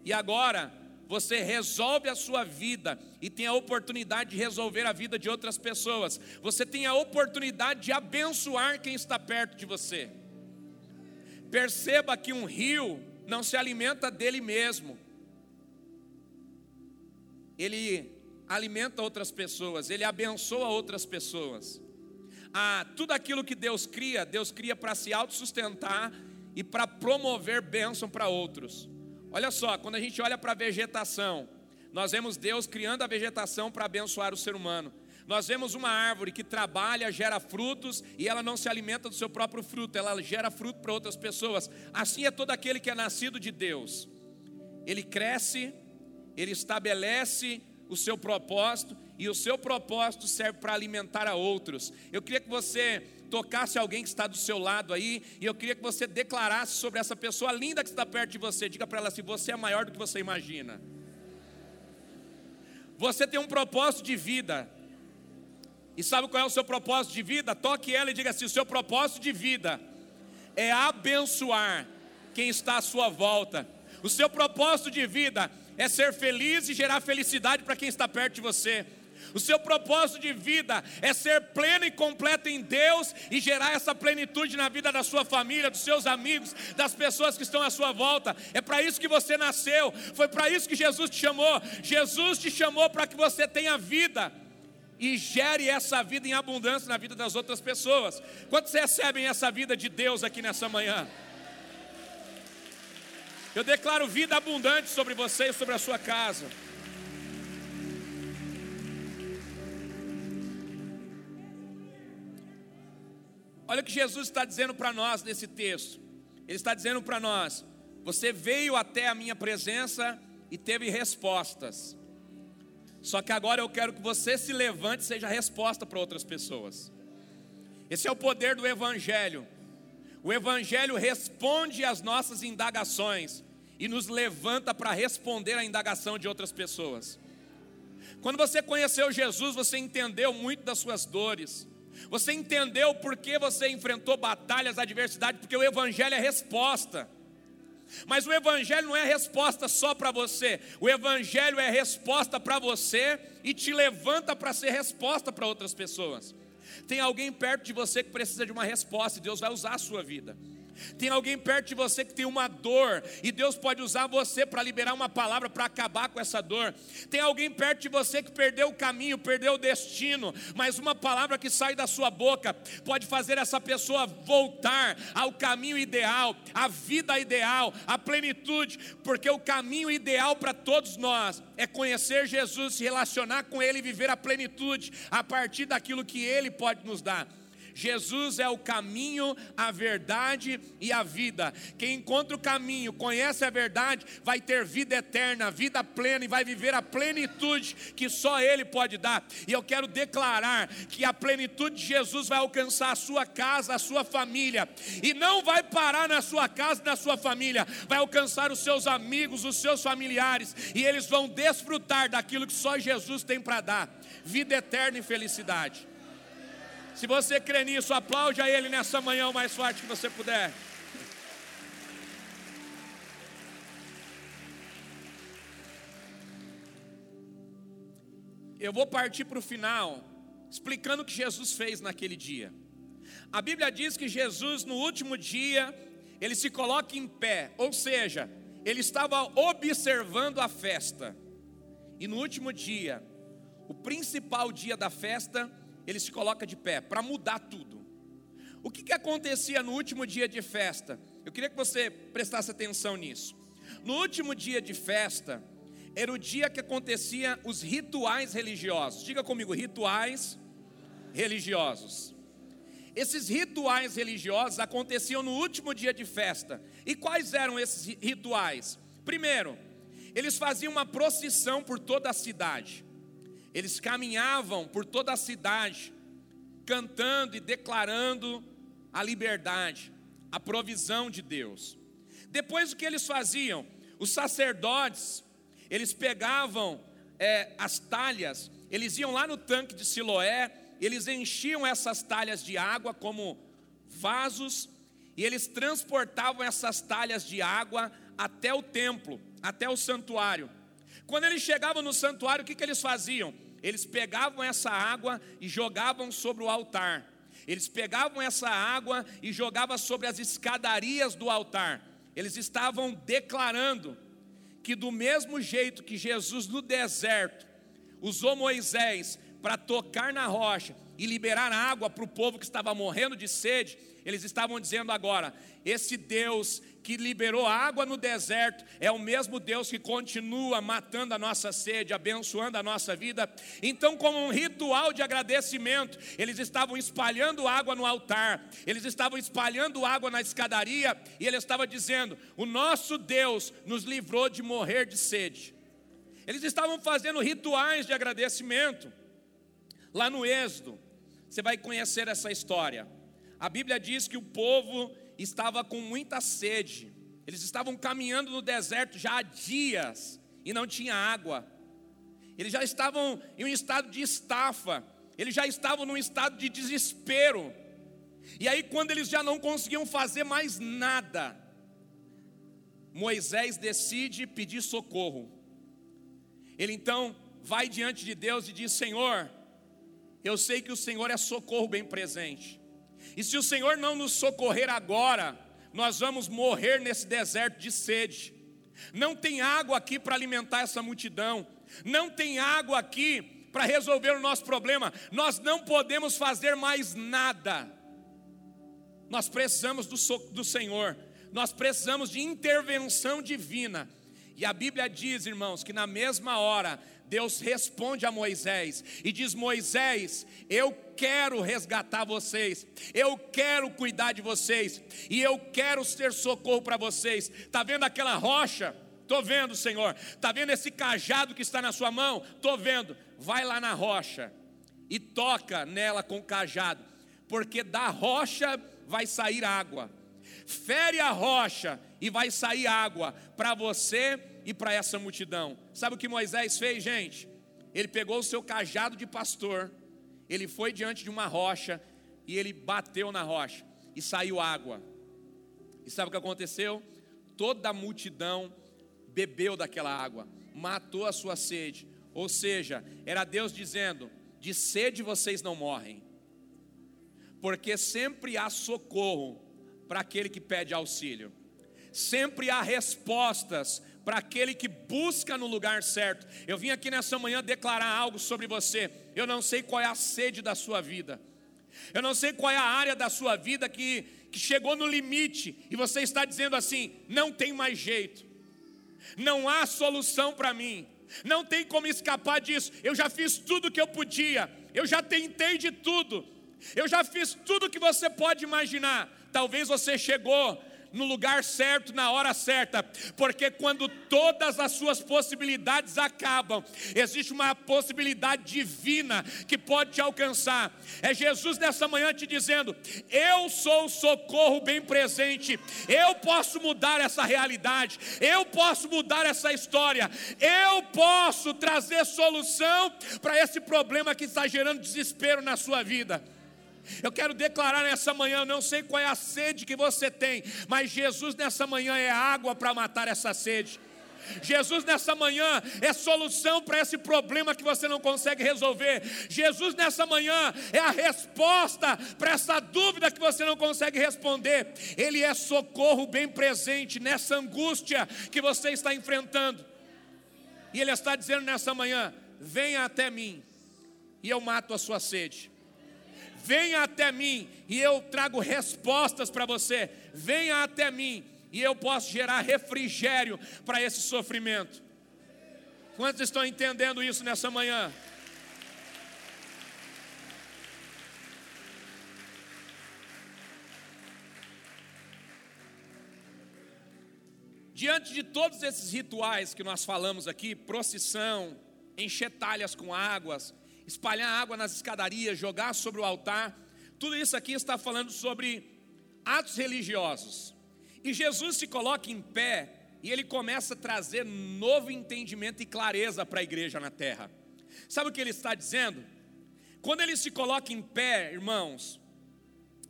E agora, você resolve a sua vida e tem a oportunidade de resolver a vida de outras pessoas. Você tem a oportunidade de abençoar quem está perto de você. Perceba que um rio não se alimenta dele mesmo. Ele alimenta outras pessoas, ele abençoa outras pessoas. Ah, tudo aquilo que Deus cria, Deus cria para se autossustentar e para promover bênção para outros. Olha só, quando a gente olha para a vegetação, nós vemos Deus criando a vegetação para abençoar o ser humano. Nós vemos uma árvore que trabalha, gera frutos e ela não se alimenta do seu próprio fruto, ela gera fruto para outras pessoas. Assim é todo aquele que é nascido de Deus. Ele cresce, ele estabelece o seu propósito e o seu propósito serve para alimentar a outros. Eu queria que você tocasse alguém que está do seu lado aí e eu queria que você declarasse sobre essa pessoa linda que está perto de você. Diga para ela assim: você é maior do que você imagina. Você tem um propósito de vida. E sabe qual é o seu propósito de vida? Toque ela e diga assim: o seu propósito de vida é abençoar quem está à sua volta. O seu propósito de vida é ser feliz e gerar felicidade para quem está perto de você. O seu propósito de vida é ser pleno e completo em Deus e gerar essa plenitude na vida da sua família, dos seus amigos, das pessoas que estão à sua volta. É para isso que você nasceu, foi para isso que Jesus te chamou. Jesus te chamou para que você tenha vida e gere essa vida em abundância na vida das outras pessoas. Quantos recebem essa vida de Deus aqui nessa manhã? Eu declaro vida abundante sobre você e sobre a sua casa. Olha o que Jesus está dizendo para nós nesse texto. Ele está dizendo para nós: Você veio até a minha presença e teve respostas. Só que agora eu quero que você se levante e seja resposta para outras pessoas. Esse é o poder do Evangelho. O Evangelho responde às nossas indagações e nos levanta para responder à indagação de outras pessoas. Quando você conheceu Jesus, você entendeu muito das suas dores. Você entendeu por que você enfrentou batalhas, adversidade, porque o Evangelho é resposta. Mas o Evangelho não é resposta só para você, o Evangelho é resposta para você e te levanta para ser resposta para outras pessoas. Tem alguém perto de você que precisa de uma resposta, e Deus vai usar a sua vida. Tem alguém perto de você que tem uma dor e Deus pode usar você para liberar uma palavra para acabar com essa dor. Tem alguém perto de você que perdeu o caminho, perdeu o destino, mas uma palavra que sai da sua boca pode fazer essa pessoa voltar ao caminho ideal, à vida ideal, à plenitude, porque o caminho ideal para todos nós é conhecer Jesus, se relacionar com Ele e viver a plenitude a partir daquilo que Ele pode nos dar. Jesus é o caminho, a verdade e a vida. Quem encontra o caminho, conhece a verdade, vai ter vida eterna, vida plena e vai viver a plenitude que só Ele pode dar. E eu quero declarar que a plenitude de Jesus vai alcançar a sua casa, a sua família, e não vai parar na sua casa, na sua família, vai alcançar os seus amigos, os seus familiares, e eles vão desfrutar daquilo que só Jesus tem para dar: vida eterna e felicidade. Se você crê nisso, aplaude a Ele nessa manhã o mais forte que você puder. Eu vou partir para o final, explicando o que Jesus fez naquele dia. A Bíblia diz que Jesus, no último dia, ele se coloca em pé, ou seja, ele estava observando a festa. E no último dia, o principal dia da festa, ele se coloca de pé para mudar tudo. O que, que acontecia no último dia de festa? Eu queria que você prestasse atenção nisso. No último dia de festa, era o dia que acontecia os rituais religiosos. Diga comigo, rituais religiosos. Esses rituais religiosos aconteciam no último dia de festa. E quais eram esses rituais? Primeiro, eles faziam uma procissão por toda a cidade. Eles caminhavam por toda a cidade, cantando e declarando a liberdade, a provisão de Deus. Depois o que eles faziam? Os sacerdotes, eles pegavam é, as talhas, eles iam lá no tanque de Siloé, eles enchiam essas talhas de água como vasos, e eles transportavam essas talhas de água até o templo, até o santuário. Quando eles chegavam no santuário, o que, que eles faziam? Eles pegavam essa água e jogavam sobre o altar. Eles pegavam essa água e jogavam sobre as escadarias do altar. Eles estavam declarando que, do mesmo jeito que Jesus no deserto usou Moisés para tocar na rocha e liberar água para o povo que estava morrendo de sede, eles estavam dizendo agora: esse Deus que liberou água no deserto é o mesmo Deus que continua matando a nossa sede, abençoando a nossa vida. Então, como um ritual de agradecimento, eles estavam espalhando água no altar, eles estavam espalhando água na escadaria, e ele estava dizendo: O nosso Deus nos livrou de morrer de sede. Eles estavam fazendo rituais de agradecimento. Lá no Êxodo, você vai conhecer essa história. A Bíblia diz que o povo estava com muita sede. Eles estavam caminhando no deserto já há dias e não tinha água. eles já estavam em um estado de estafa, eles já estavam num estado de desespero. E aí, quando eles já não conseguiam fazer mais nada, Moisés decide pedir socorro. Ele então vai diante de Deus e diz: Senhor, eu sei que o Senhor é socorro bem presente, e se o Senhor não nos socorrer agora, nós vamos morrer nesse deserto de sede. Não tem água aqui para alimentar essa multidão, não tem água aqui para resolver o nosso problema, nós não podemos fazer mais nada. Nós precisamos do, do Senhor, nós precisamos de intervenção divina. E a Bíblia diz, irmãos, que na mesma hora Deus responde a Moisés e diz: Moisés, eu quero resgatar vocês, eu quero cuidar de vocês, e eu quero ser socorro para vocês. Está vendo aquela rocha? Estou vendo, Senhor. Está vendo esse cajado que está na sua mão? Estou vendo. Vai lá na rocha e toca nela com o cajado, porque da rocha vai sair água. Fere a rocha e vai sair água para você e para essa multidão. Sabe o que Moisés fez, gente? Ele pegou o seu cajado de pastor, ele foi diante de uma rocha e ele bateu na rocha e saiu água. E sabe o que aconteceu? Toda a multidão bebeu daquela água, matou a sua sede. Ou seja, era Deus dizendo: de sede vocês não morrem, porque sempre há socorro para aquele que pede auxílio, sempre há respostas para aquele que busca no lugar certo. Eu vim aqui nessa manhã declarar algo sobre você. Eu não sei qual é a sede da sua vida. Eu não sei qual é a área da sua vida que, que chegou no limite e você está dizendo assim: não tem mais jeito não há solução para mim, não tem como escapar disso. Eu já fiz tudo que eu podia, eu já tentei de tudo, eu já fiz tudo que você pode imaginar. Talvez você chegou no lugar certo, na hora certa, porque quando todas as suas possibilidades acabam, existe uma possibilidade divina que pode te alcançar. É Jesus nessa manhã te dizendo: Eu sou o socorro bem presente, eu posso mudar essa realidade, eu posso mudar essa história, eu posso trazer solução para esse problema que está gerando desespero na sua vida. Eu quero declarar nessa manhã, eu não sei qual é a sede que você tem, mas Jesus nessa manhã é água para matar essa sede. Jesus nessa manhã é solução para esse problema que você não consegue resolver. Jesus nessa manhã é a resposta para essa dúvida que você não consegue responder. Ele é socorro bem presente nessa angústia que você está enfrentando. E Ele está dizendo nessa manhã: venha até mim e eu mato a sua sede venha até mim e eu trago respostas para você. Venha até mim e eu posso gerar refrigério para esse sofrimento. Quantos estão entendendo isso nessa manhã? Diante de todos esses rituais que nós falamos aqui, procissão, encher talhas com águas, espalhar água nas escadarias, jogar sobre o altar. Tudo isso aqui está falando sobre atos religiosos. E Jesus se coloca em pé e ele começa a trazer novo entendimento e clareza para a igreja na terra. Sabe o que ele está dizendo? Quando ele se coloca em pé, irmãos,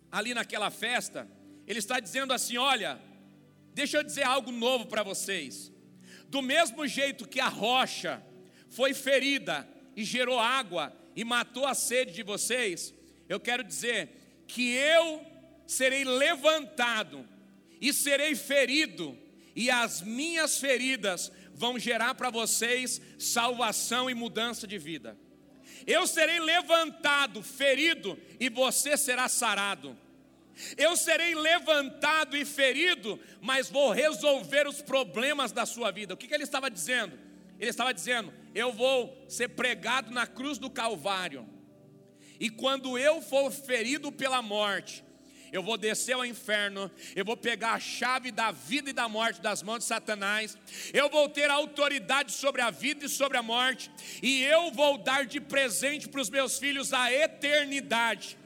ali naquela festa, ele está dizendo assim: olha, deixa eu dizer algo novo para vocês. Do mesmo jeito que a rocha foi ferida e gerou água e matou a sede de vocês, eu quero dizer que eu serei levantado e serei ferido, e as minhas feridas vão gerar para vocês salvação e mudança de vida. Eu serei levantado, ferido, e você será sarado. Eu serei levantado e ferido, mas vou resolver os problemas da sua vida. O que, que ele estava dizendo? Ele estava dizendo: Eu vou ser pregado na cruz do Calvário, e quando eu for ferido pela morte, eu vou descer ao inferno, eu vou pegar a chave da vida e da morte das mãos de Satanás, eu vou ter autoridade sobre a vida e sobre a morte, e eu vou dar de presente para os meus filhos a eternidade.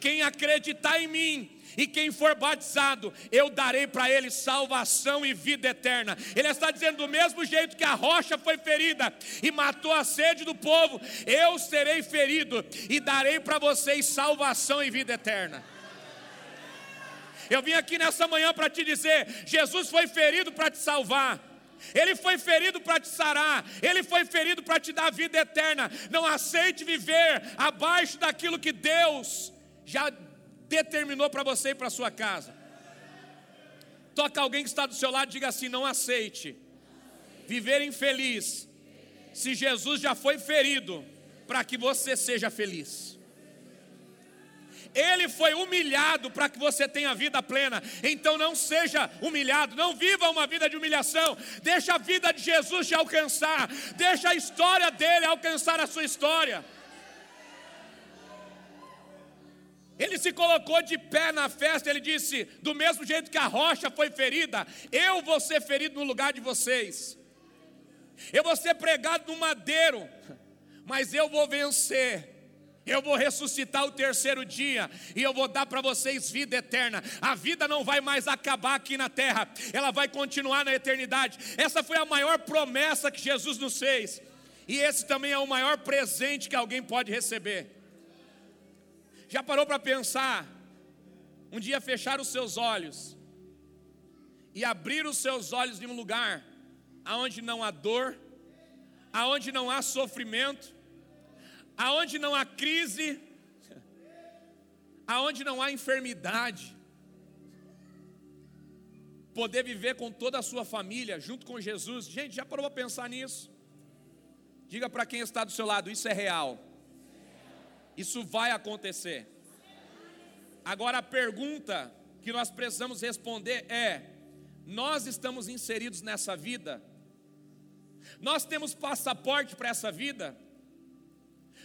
Quem acreditar em mim, E quem for batizado, eu darei para ele salvação e vida eterna. Ele está dizendo: do mesmo jeito que a rocha foi ferida e matou a sede do povo, eu serei ferido e darei para vocês salvação e vida eterna. Eu vim aqui nessa manhã para te dizer: Jesus foi ferido para te salvar. Ele foi ferido para te sarar, ele foi ferido para te dar vida eterna. Não aceite viver abaixo daquilo que Deus já determinou para você e para sua casa. Toca alguém que está do seu lado e diga assim: não aceite viver infeliz, se Jesus já foi ferido para que você seja feliz. Ele foi humilhado para que você tenha vida plena. Então não seja humilhado, não viva uma vida de humilhação. Deixa a vida de Jesus te alcançar. Deixa a história dele alcançar a sua história. Se colocou de pé na festa, ele disse: Do mesmo jeito que a rocha foi ferida, eu vou ser ferido no lugar de vocês. Eu vou ser pregado no madeiro, mas eu vou vencer. Eu vou ressuscitar o terceiro dia e eu vou dar para vocês vida eterna. A vida não vai mais acabar aqui na terra, ela vai continuar na eternidade. Essa foi a maior promessa que Jesus nos fez, e esse também é o maior presente que alguém pode receber. Já parou para pensar? Um dia fechar os seus olhos e abrir os seus olhos em um lugar aonde não há dor, aonde não há sofrimento, aonde não há crise, aonde não há enfermidade. Poder viver com toda a sua família, junto com Jesus. Gente, já parou para pensar nisso? Diga para quem está do seu lado: isso é real. Isso vai acontecer. Agora a pergunta que nós precisamos responder é: nós estamos inseridos nessa vida? Nós temos passaporte para essa vida?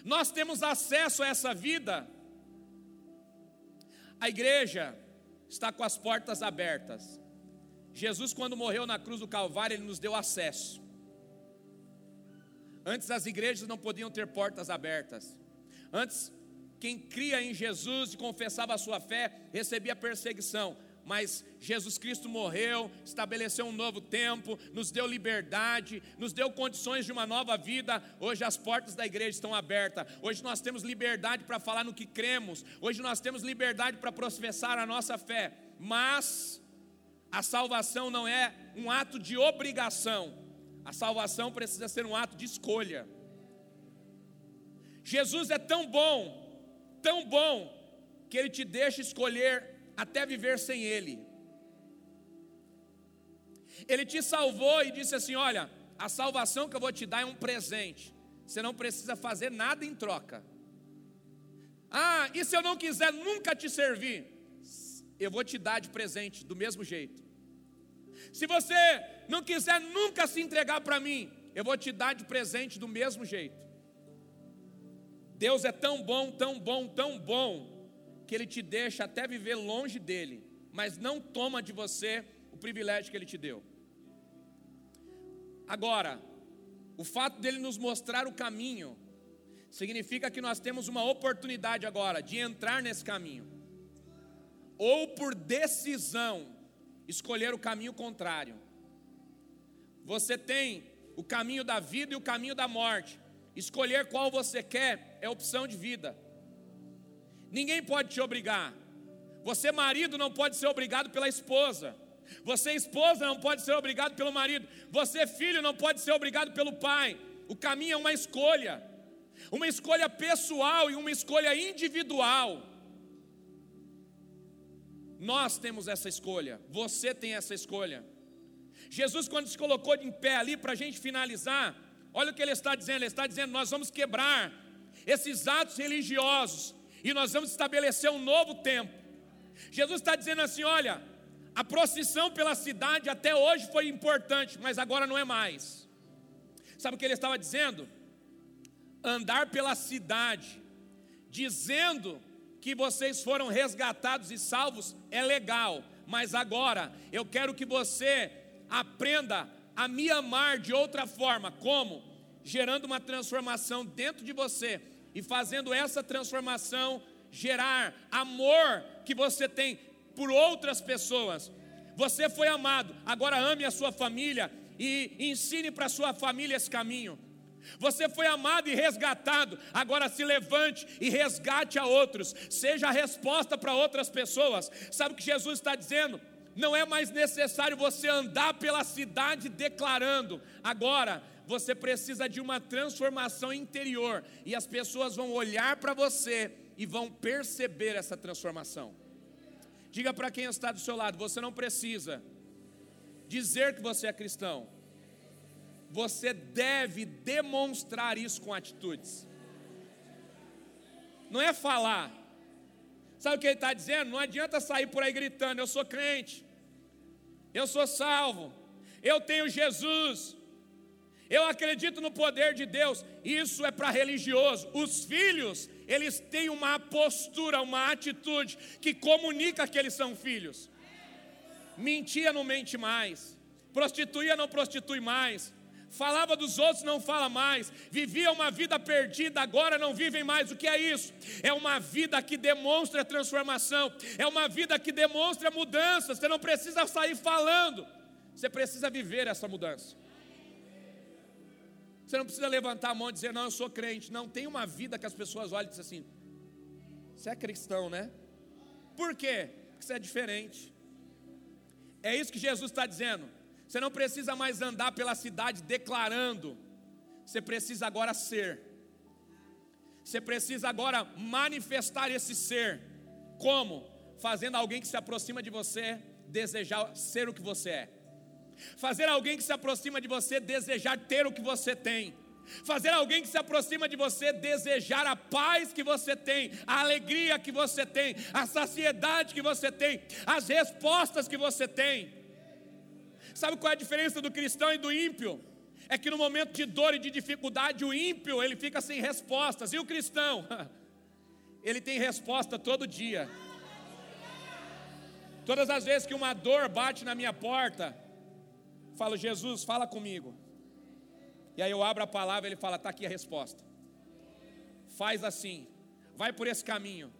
Nós temos acesso a essa vida? A igreja está com as portas abertas. Jesus, quando morreu na cruz do Calvário, ele nos deu acesso. Antes as igrejas não podiam ter portas abertas. Antes, quem cria em Jesus e confessava a sua fé recebia perseguição. Mas Jesus Cristo morreu, estabeleceu um novo tempo, nos deu liberdade, nos deu condições de uma nova vida. Hoje as portas da igreja estão abertas. Hoje nós temos liberdade para falar no que cremos. Hoje nós temos liberdade para professar a nossa fé. Mas a salvação não é um ato de obrigação. A salvação precisa ser um ato de escolha. Jesus é tão bom, tão bom, que Ele te deixa escolher até viver sem Ele. Ele te salvou e disse assim: Olha, a salvação que eu vou te dar é um presente, você não precisa fazer nada em troca. Ah, e se eu não quiser nunca te servir? Eu vou te dar de presente do mesmo jeito. Se você não quiser nunca se entregar para mim, eu vou te dar de presente do mesmo jeito. Deus é tão bom, tão bom, tão bom, que Ele te deixa até viver longe dEle, mas não toma de você o privilégio que Ele te deu. Agora, o fato dele nos mostrar o caminho, significa que nós temos uma oportunidade agora de entrar nesse caminho, ou por decisão, escolher o caminho contrário. Você tem o caminho da vida e o caminho da morte. Escolher qual você quer é opção de vida. Ninguém pode te obrigar. Você, marido, não pode ser obrigado pela esposa. Você, esposa, não pode ser obrigado pelo marido. Você, filho, não pode ser obrigado pelo pai. O caminho é uma escolha. Uma escolha pessoal e uma escolha individual. Nós temos essa escolha. Você tem essa escolha. Jesus, quando se colocou em pé ali para a gente finalizar, Olha o que ele está dizendo: ele está dizendo, nós vamos quebrar esses atos religiosos e nós vamos estabelecer um novo tempo. Jesus está dizendo assim: olha, a procissão pela cidade até hoje foi importante, mas agora não é mais. Sabe o que ele estava dizendo? Andar pela cidade, dizendo que vocês foram resgatados e salvos, é legal, mas agora eu quero que você aprenda a me amar de outra forma, como? Gerando uma transformação dentro de você e fazendo essa transformação gerar amor que você tem por outras pessoas. Você foi amado, agora ame a sua família e ensine para sua família esse caminho. Você foi amado e resgatado, agora se levante e resgate a outros, seja a resposta para outras pessoas. Sabe o que Jesus está dizendo? Não é mais necessário você andar pela cidade declarando, agora você precisa de uma transformação interior, e as pessoas vão olhar para você e vão perceber essa transformação. Diga para quem está do seu lado: você não precisa dizer que você é cristão, você deve demonstrar isso com atitudes. Não é falar. Sabe o que ele está dizendo? Não adianta sair por aí gritando: Eu sou crente, eu sou salvo, eu tenho Jesus, eu acredito no poder de Deus. Isso é para religioso. Os filhos, eles têm uma postura, uma atitude que comunica que eles são filhos. Mentia não mente mais, prostituía não prostitui mais, falava dos outros, não fala mais, vivia uma vida perdida, agora não vivem mais. O que é isso? É uma vida que demonstra transformação, é uma vida que demonstra mudança. Você não precisa sair falando, você precisa viver essa mudança. Você não precisa levantar a mão e dizer, não, eu sou crente. Não, tem uma vida que as pessoas olham e dizem assim: você é cristão, né? Por quê? Porque você é diferente. É isso que Jesus está dizendo. Você não precisa mais andar pela cidade declarando, você precisa agora ser. Você precisa agora manifestar esse ser. Como? Fazendo alguém que se aproxima de você desejar ser o que você é. Fazer alguém que se aproxima de você desejar ter o que você tem. Fazer alguém que se aproxima de você desejar a paz que você tem, a alegria que você tem, a saciedade que você tem, as respostas que você tem. Sabe qual é a diferença do cristão e do ímpio? É que no momento de dor e de dificuldade, o ímpio ele fica sem respostas, e o cristão, ele tem resposta todo dia. Todas as vezes que uma dor bate na minha porta, falo, Jesus, fala comigo. E aí eu abro a palavra ele fala: está aqui a resposta. Faz assim, vai por esse caminho.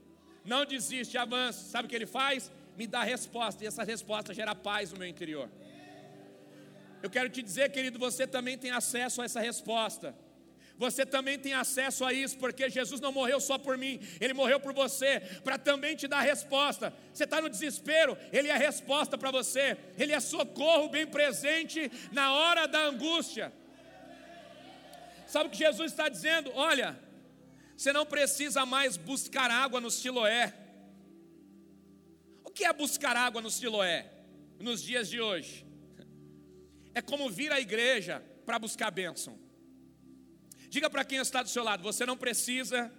Não desiste, avança. Sabe o que ele faz? Me dá a resposta, e essa resposta gera paz no meu interior. Eu quero te dizer, querido, você também tem acesso a essa resposta. Você também tem acesso a isso, porque Jesus não morreu só por mim, Ele morreu por você, para também te dar resposta. Você está no desespero, Ele é resposta para você, Ele é socorro bem presente na hora da angústia. Sabe o que Jesus está dizendo? Olha, você não precisa mais buscar água no Siloé. O que é buscar água no Siloé nos dias de hoje? É como vir à igreja para buscar bênção. Diga para quem está do seu lado: você não precisa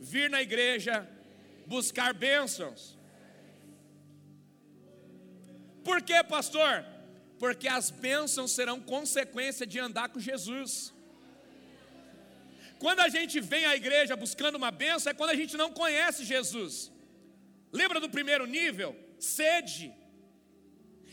vir na igreja buscar bênçãos. Por quê, pastor? Porque as bênçãos serão consequência de andar com Jesus. Quando a gente vem à igreja buscando uma bênção, é quando a gente não conhece Jesus. Lembra do primeiro nível? Sede.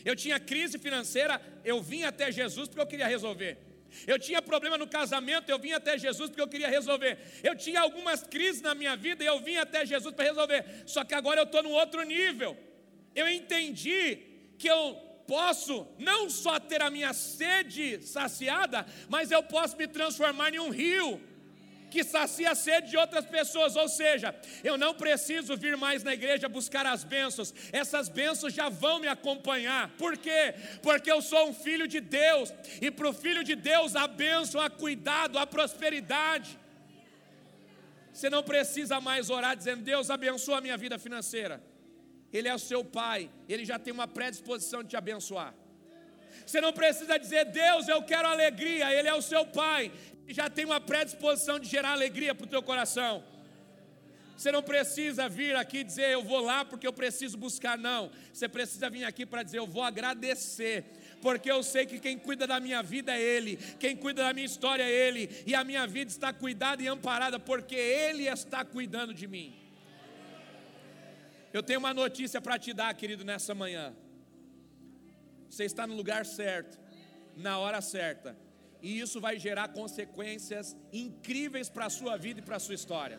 Eu tinha crise financeira, eu vim até Jesus porque eu queria resolver. Eu tinha problema no casamento, eu vim até Jesus porque eu queria resolver. Eu tinha algumas crises na minha vida e eu vim até Jesus para resolver. Só que agora eu estou num outro nível. Eu entendi que eu posso não só ter a minha sede saciada, mas eu posso me transformar em um rio que sacia a sede de outras pessoas. Ou seja, eu não preciso vir mais na igreja buscar as bênçãos, essas bênçãos já vão me acompanhar. Por quê? Porque eu sou um filho de Deus, e para o filho de Deus a bênção, a cuidado, a prosperidade. Você não precisa mais orar dizendo: Deus abençoa a minha vida financeira. Ele é o seu pai, ele já tem uma predisposição de te abençoar. Você não precisa dizer, Deus, eu quero alegria, Ele é o seu Pai, já tem uma predisposição de gerar alegria para o teu coração. Você não precisa vir aqui dizer eu vou lá porque eu preciso buscar, não. Você precisa vir aqui para dizer eu vou agradecer, porque eu sei que quem cuida da minha vida é Ele, quem cuida da minha história é Ele, e a minha vida está cuidada e amparada porque Ele está cuidando de mim. Eu tenho uma notícia para te dar, querido, nessa manhã. Você está no lugar certo, na hora certa e isso vai gerar consequências incríveis para a sua vida e para a sua história.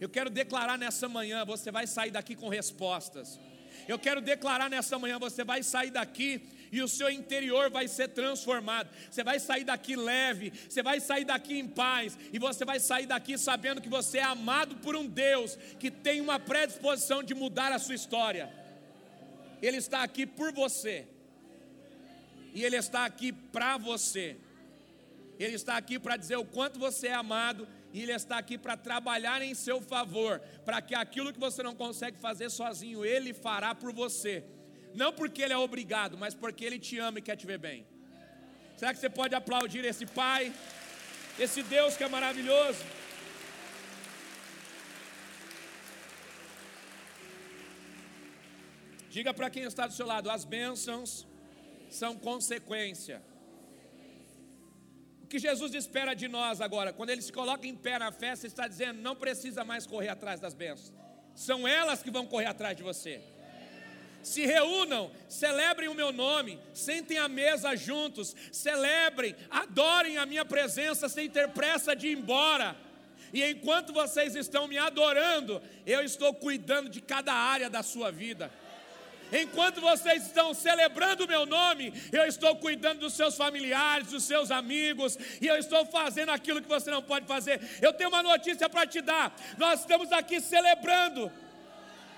Eu quero declarar nessa manhã: você vai sair daqui com respostas. Eu quero declarar nessa manhã: você vai sair daqui e o seu interior vai ser transformado. Você vai sair daqui leve, você vai sair daqui em paz, e você vai sair daqui sabendo que você é amado por um Deus que tem uma predisposição de mudar a sua história. Ele está aqui por você, e Ele está aqui para você. Ele está aqui para dizer o quanto você é amado e Ele está aqui para trabalhar em seu favor, para que aquilo que você não consegue fazer sozinho, Ele fará por você. Não porque Ele é obrigado, mas porque Ele te ama e quer te ver bem. Será que você pode aplaudir esse Pai, esse Deus que é maravilhoso? Diga para quem está do seu lado: as bênçãos são consequência que Jesus espera de nós agora, quando ele se coloca em pé na festa, está dizendo: não precisa mais correr atrás das bênçãos, são elas que vão correr atrás de você. Se reúnam, celebrem o meu nome, sentem à mesa juntos, celebrem, adorem a minha presença sem ter pressa de ir embora. E enquanto vocês estão me adorando, eu estou cuidando de cada área da sua vida. Enquanto vocês estão celebrando o meu nome, eu estou cuidando dos seus familiares, dos seus amigos, e eu estou fazendo aquilo que você não pode fazer. Eu tenho uma notícia para te dar: nós estamos aqui celebrando,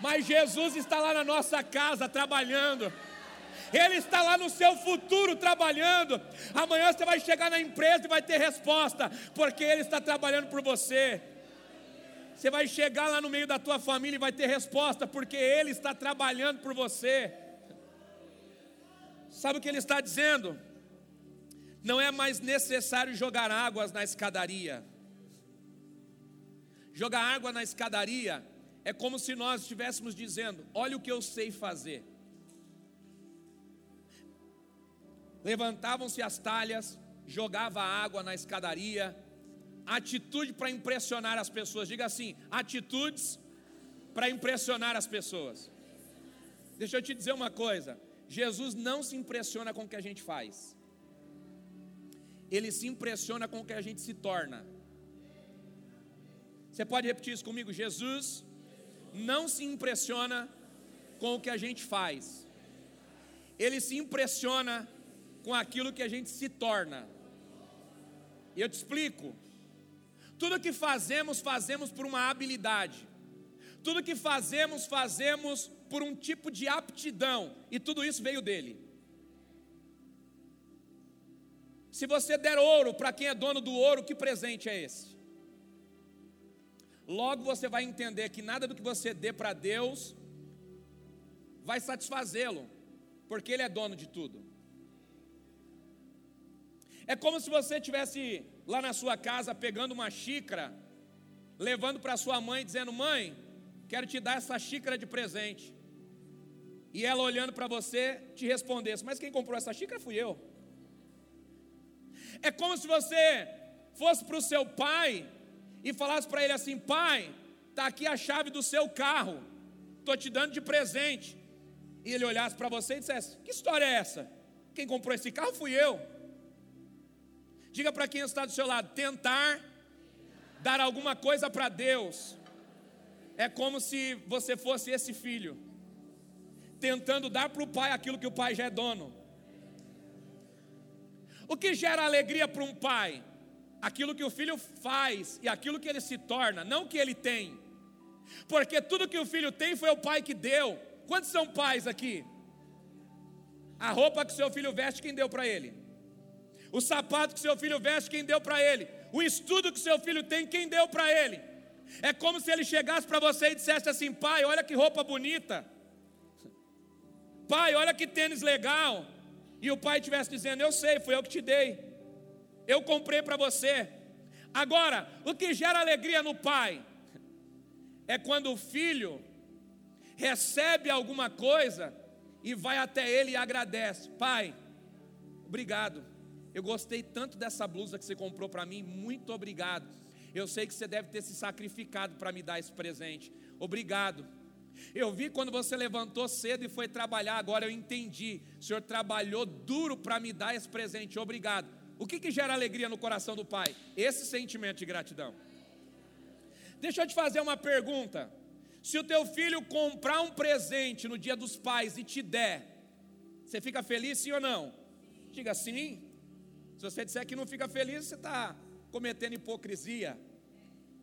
mas Jesus está lá na nossa casa trabalhando. Ele está lá no seu futuro trabalhando. Amanhã você vai chegar na empresa e vai ter resposta, porque Ele está trabalhando por você. Você vai chegar lá no meio da tua família e vai ter resposta, porque Ele está trabalhando por você. Sabe o que Ele está dizendo? Não é mais necessário jogar águas na escadaria. Jogar água na escadaria é como se nós estivéssemos dizendo: Olha o que eu sei fazer. Levantavam-se as talhas, jogava água na escadaria, atitude para impressionar as pessoas. Diga assim: atitudes para impressionar as pessoas. Deixa eu te dizer uma coisa: Jesus não se impressiona com o que a gente faz, ele se impressiona com o que a gente se torna. Você pode repetir isso comigo? Jesus não se impressiona com o que a gente faz, ele se impressiona com aquilo que a gente se torna. E eu te explico. Tudo que fazemos, fazemos por uma habilidade. Tudo que fazemos, fazemos por um tipo de aptidão. E tudo isso veio dele. Se você der ouro para quem é dono do ouro, que presente é esse? Logo você vai entender que nada do que você dê para Deus vai satisfazê-lo, porque Ele é dono de tudo. É como se você tivesse lá na sua casa pegando uma xícara, levando para sua mãe, dizendo: Mãe, quero te dar essa xícara de presente. E ela olhando para você te respondesse: Mas quem comprou essa xícara fui eu. É como se você fosse para o seu pai e falasse para ele assim: Pai, está aqui a chave do seu carro, estou te dando de presente. E ele olhasse para você e dissesse: Que história é essa? Quem comprou esse carro fui eu. Diga para quem está do seu lado: tentar dar alguma coisa para Deus é como se você fosse esse filho, tentando dar para o pai aquilo que o pai já é dono. O que gera alegria para um pai? Aquilo que o filho faz e aquilo que ele se torna, não que ele tem. Porque tudo que o filho tem foi o pai que deu. Quantos são pais aqui? A roupa que seu filho veste, quem deu para ele? O sapato que seu filho veste, quem deu para ele? O estudo que seu filho tem, quem deu para ele? É como se ele chegasse para você e dissesse assim: pai, olha que roupa bonita. Pai, olha que tênis legal. E o pai estivesse dizendo: Eu sei, foi eu que te dei. Eu comprei para você. Agora, o que gera alegria no pai é quando o filho recebe alguma coisa e vai até ele e agradece: Pai, obrigado. Eu gostei tanto dessa blusa que você comprou para mim, muito obrigado. Eu sei que você deve ter se sacrificado para me dar esse presente. Obrigado. Eu vi quando você levantou cedo e foi trabalhar, agora eu entendi. O Senhor trabalhou duro para me dar esse presente. Obrigado. O que, que gera alegria no coração do pai? Esse sentimento de gratidão. Deixa eu te fazer uma pergunta. Se o teu filho comprar um presente no dia dos pais e te der, você fica feliz sim ou não? Diga sim. Se você disser que não fica feliz, você está cometendo hipocrisia.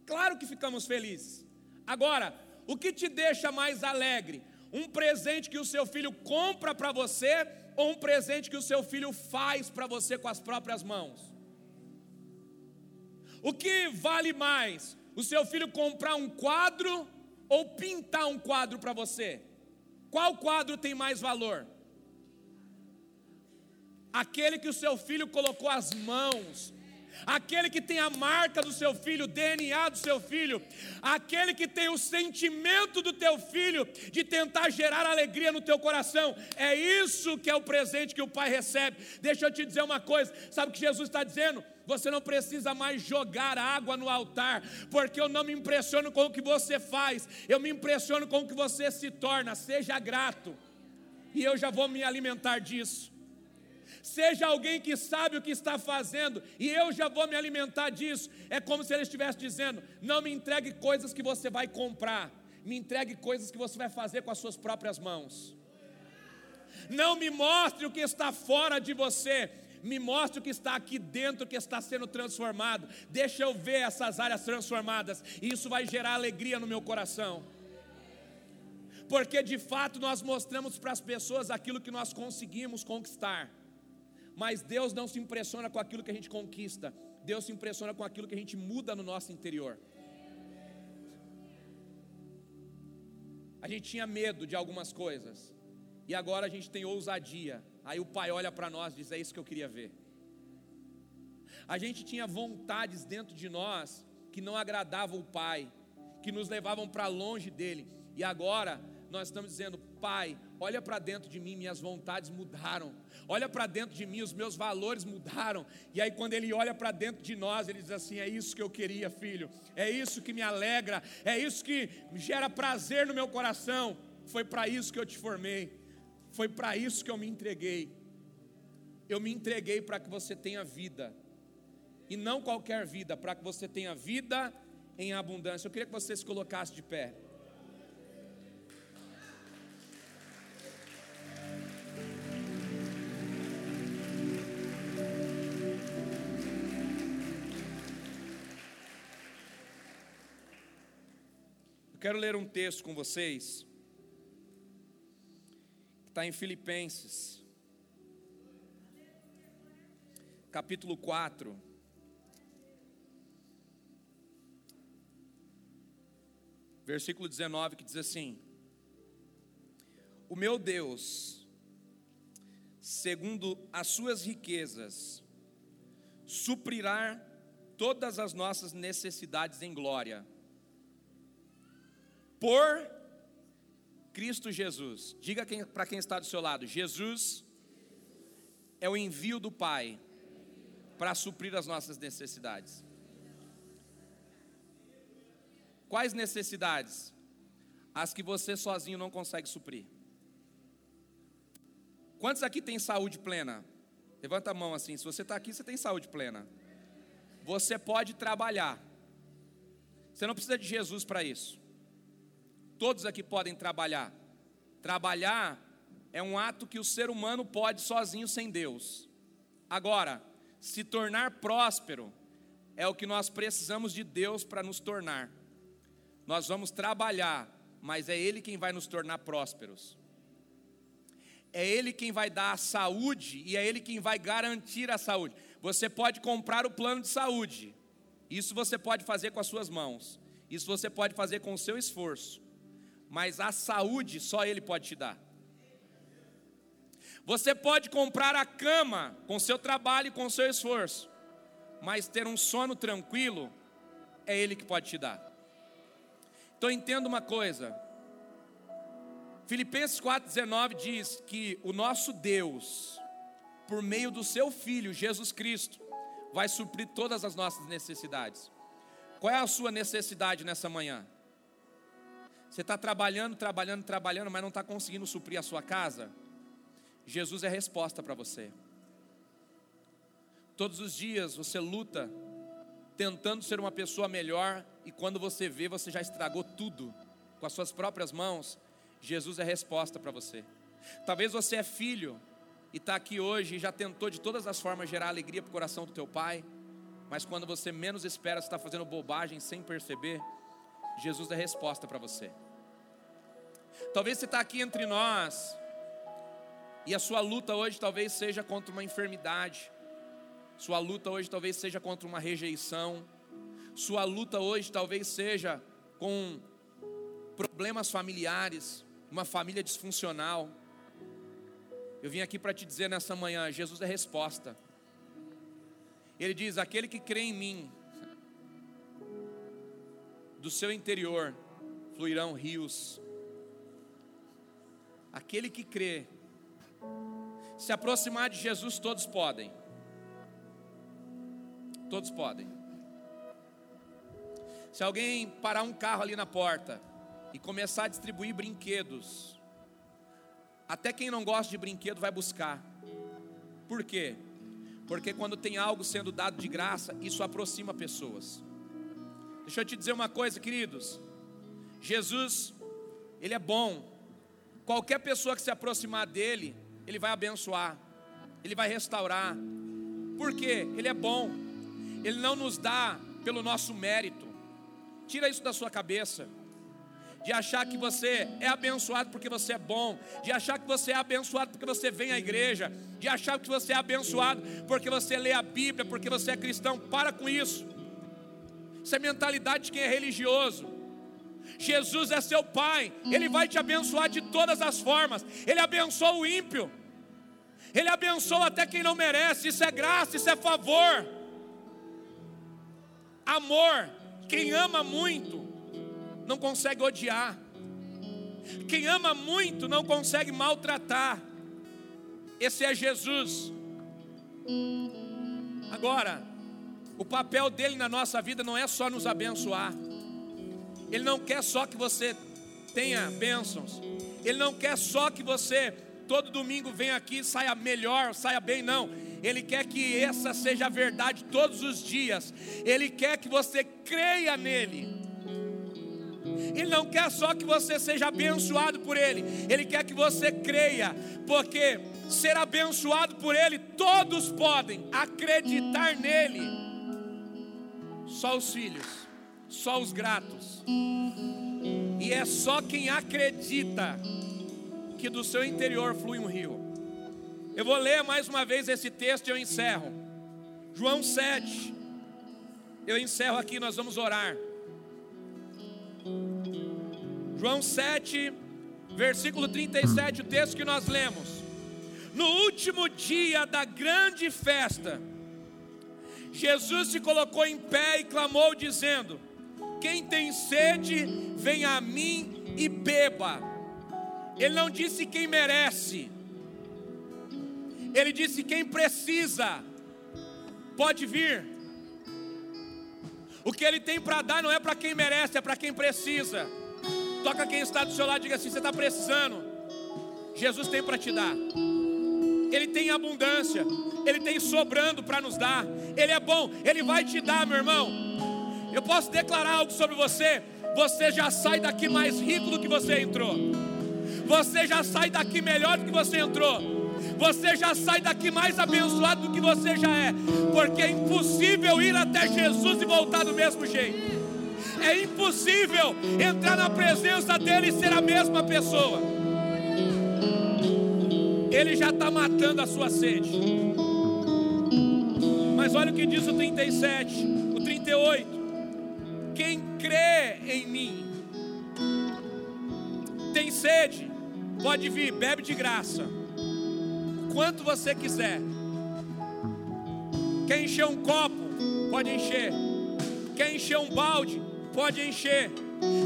Claro que ficamos felizes. Agora, o que te deixa mais alegre? Um presente que o seu filho compra para você ou um presente que o seu filho faz para você com as próprias mãos? O que vale mais? O seu filho comprar um quadro ou pintar um quadro para você? Qual quadro tem mais valor? Aquele que o seu filho colocou as mãos, aquele que tem a marca do seu filho, o DNA do seu filho, aquele que tem o sentimento do teu filho de tentar gerar alegria no teu coração. É isso que é o presente que o pai recebe. Deixa eu te dizer uma coisa: sabe o que Jesus está dizendo? Você não precisa mais jogar água no altar, porque eu não me impressiono com o que você faz, eu me impressiono com o que você se torna. Seja grato, e eu já vou me alimentar disso. Seja alguém que sabe o que está fazendo, e eu já vou me alimentar disso. É como se ele estivesse dizendo: não me entregue coisas que você vai comprar, me entregue coisas que você vai fazer com as suas próprias mãos. Não me mostre o que está fora de você, me mostre o que está aqui dentro que está sendo transformado. Deixa eu ver essas áreas transformadas, e isso vai gerar alegria no meu coração. Porque de fato nós mostramos para as pessoas aquilo que nós conseguimos conquistar. Mas Deus não se impressiona com aquilo que a gente conquista, Deus se impressiona com aquilo que a gente muda no nosso interior. A gente tinha medo de algumas coisas, e agora a gente tem ousadia. Aí o pai olha para nós e diz: É isso que eu queria ver. A gente tinha vontades dentro de nós que não agradavam o pai, que nos levavam para longe dele, e agora nós estamos dizendo: Pai, olha para dentro de mim, minhas vontades mudaram. Olha para dentro de mim, os meus valores mudaram. E aí, quando Ele olha para dentro de nós, Ele diz assim: É isso que eu queria, filho. É isso que me alegra. É isso que gera prazer no meu coração. Foi para isso que eu te formei. Foi para isso que eu me entreguei. Eu me entreguei para que você tenha vida. E não qualquer vida, para que você tenha vida em abundância. Eu queria que você se colocasse de pé. Quero ler um texto com vocês, que está em Filipenses, capítulo 4. Versículo 19 que diz assim: O meu Deus, segundo as suas riquezas, suprirá todas as nossas necessidades em glória por Cristo Jesus. Diga quem, para quem está do seu lado: Jesus é o envio do Pai para suprir as nossas necessidades. Quais necessidades? As que você sozinho não consegue suprir. Quantos aqui tem saúde plena? Levanta a mão assim. Se você está aqui, você tem saúde plena. Você pode trabalhar. Você não precisa de Jesus para isso. Todos aqui podem trabalhar. Trabalhar é um ato que o ser humano pode sozinho sem Deus. Agora, se tornar próspero é o que nós precisamos de Deus para nos tornar. Nós vamos trabalhar, mas é Ele quem vai nos tornar prósperos. É Ele quem vai dar a saúde e é Ele quem vai garantir a saúde. Você pode comprar o plano de saúde, isso você pode fazer com as suas mãos, isso você pode fazer com o seu esforço mas a saúde só Ele pode te dar. Você pode comprar a cama com seu trabalho e com seu esforço, mas ter um sono tranquilo é Ele que pode te dar. Então entenda uma coisa. Filipenses 4,19 diz que o nosso Deus, por meio do seu Filho Jesus Cristo, vai suprir todas as nossas necessidades. Qual é a sua necessidade nessa manhã? Você está trabalhando, trabalhando, trabalhando, mas não está conseguindo suprir a sua casa? Jesus é a resposta para você. Todos os dias você luta tentando ser uma pessoa melhor, e quando você vê, você já estragou tudo com as suas próprias mãos, Jesus é a resposta para você. Talvez você é filho e está aqui hoje e já tentou de todas as formas gerar alegria para o coração do teu pai, mas quando você menos espera, você está fazendo bobagem sem perceber, Jesus é a resposta para você. Talvez você está aqui entre nós e a sua luta hoje talvez seja contra uma enfermidade, sua luta hoje talvez seja contra uma rejeição, sua luta hoje talvez seja com problemas familiares, uma família disfuncional. Eu vim aqui para te dizer nessa manhã: Jesus é resposta. Ele diz: aquele que crê em mim, do seu interior fluirão rios. Aquele que crê, se aproximar de Jesus, todos podem. Todos podem. Se alguém parar um carro ali na porta e começar a distribuir brinquedos, até quem não gosta de brinquedo vai buscar. Por quê? Porque quando tem algo sendo dado de graça, isso aproxima pessoas. Deixa eu te dizer uma coisa, queridos. Jesus, Ele é bom. Qualquer pessoa que se aproximar dele, Ele vai abençoar, Ele vai restaurar. Por quê? Ele é bom. Ele não nos dá pelo nosso mérito. Tira isso da sua cabeça. De achar que você é abençoado porque você é bom, de achar que você é abençoado porque você vem à igreja, de achar que você é abençoado porque você lê a Bíblia, porque você é cristão. Para com isso. Isso é mentalidade de quem é religioso. Jesus é seu pai, ele vai te abençoar de todas as formas. Ele abençoa o ímpio. Ele abençoa até quem não merece. Isso é graça, isso é favor. Amor. Quem ama muito não consegue odiar. Quem ama muito não consegue maltratar. Esse é Jesus. Agora, o papel dele na nossa vida não é só nos abençoar. Ele não quer só que você tenha bênçãos. Ele não quer só que você todo domingo venha aqui saia melhor, saia bem, não. Ele quer que essa seja a verdade todos os dias. Ele quer que você creia nele. Ele não quer só que você seja abençoado por Ele, Ele quer que você creia, porque ser abençoado por Ele, todos podem acreditar nele, só os filhos, só os gratos, e é só quem acredita que do seu interior flui um rio. Eu vou ler mais uma vez esse texto e eu encerro. João 7. Eu encerro aqui, nós vamos orar. João 7, versículo 37, o texto que nós lemos. No último dia da grande festa, Jesus se colocou em pé e clamou, dizendo: Quem tem sede, venha a mim e beba. Ele não disse quem merece, ele disse quem precisa, pode vir. O que ele tem para dar não é para quem merece, é para quem precisa. Toca quem está do seu lado, diga assim: você está precisando. Jesus tem para te dar. Ele tem abundância, Ele tem sobrando para nos dar. Ele é bom, Ele vai te dar, meu irmão. Eu posso declarar algo sobre você. Você já sai daqui mais rico do que você entrou. Você já sai daqui melhor do que você entrou. Você já sai daqui mais abençoado do que você já é. Porque é impossível ir até Jesus e voltar do mesmo jeito. É impossível entrar na presença dele e ser a mesma pessoa. Ele já está matando a sua sede. Mas olha o que diz o 37, o 38. Quem crê em mim tem sede, pode vir, bebe de graça, o quanto você quiser. Quer encher um copo, pode encher. Quer encher um balde, pode encher.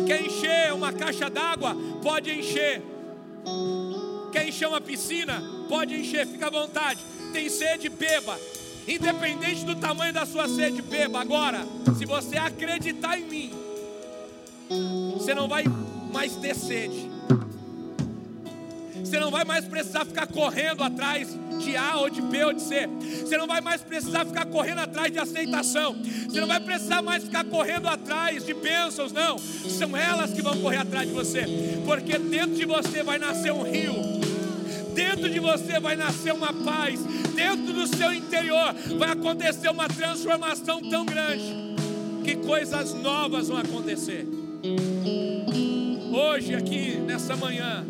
Quer encher uma caixa d'água, pode encher. Quer encher uma piscina, pode encher, fica à vontade. Tem sede, beba. Independente do tamanho da sua sede, beba. Agora, se você acreditar em mim, você não vai mais ter sede. Você não vai mais precisar ficar correndo atrás de A ou de B ou de C. Você não vai mais precisar ficar correndo atrás de aceitação. Você não vai precisar mais ficar correndo atrás de bênçãos, não. São elas que vão correr atrás de você. Porque dentro de você vai nascer um rio. Dentro de você vai nascer uma paz. Dentro do seu interior vai acontecer uma transformação tão grande que coisas novas vão acontecer. Hoje, aqui, nessa manhã,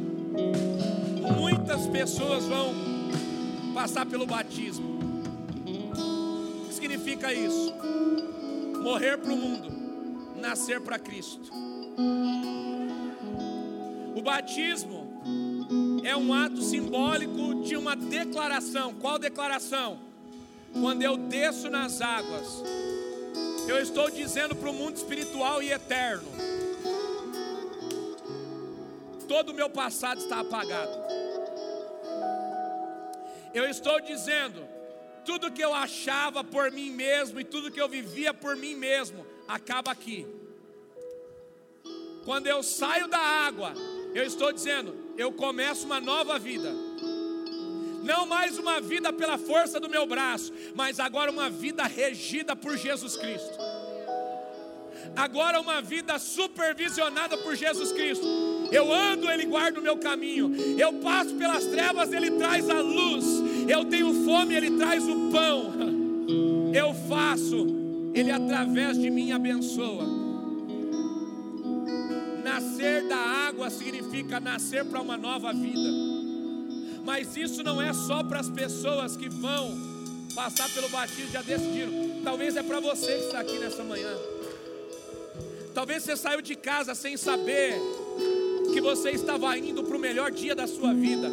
muitas pessoas vão passar pelo batismo. O que significa isso? Morrer para o mundo, nascer para Cristo. O batismo é um ato simbólico de uma declaração. Qual declaração? Quando eu desço nas águas, eu estou dizendo para o mundo espiritual e eterno: todo o meu passado está apagado. Eu estou dizendo, tudo que eu achava por mim mesmo e tudo que eu vivia por mim mesmo, acaba aqui. Quando eu saio da água, eu estou dizendo, eu começo uma nova vida. Não mais uma vida pela força do meu braço, mas agora uma vida regida por Jesus Cristo. Agora uma vida supervisionada por Jesus Cristo. Eu ando, Ele guarda o meu caminho. Eu passo pelas trevas, Ele traz a luz. Eu tenho fome, Ele traz o pão. Eu faço, Ele através de mim abençoa. Nascer da água significa nascer para uma nova vida. Mas isso não é só para as pessoas que vão passar pelo batismo já decidiram. Talvez é para você que está aqui nessa manhã. Talvez você saiu de casa sem saber que você estava indo para o melhor dia da sua vida.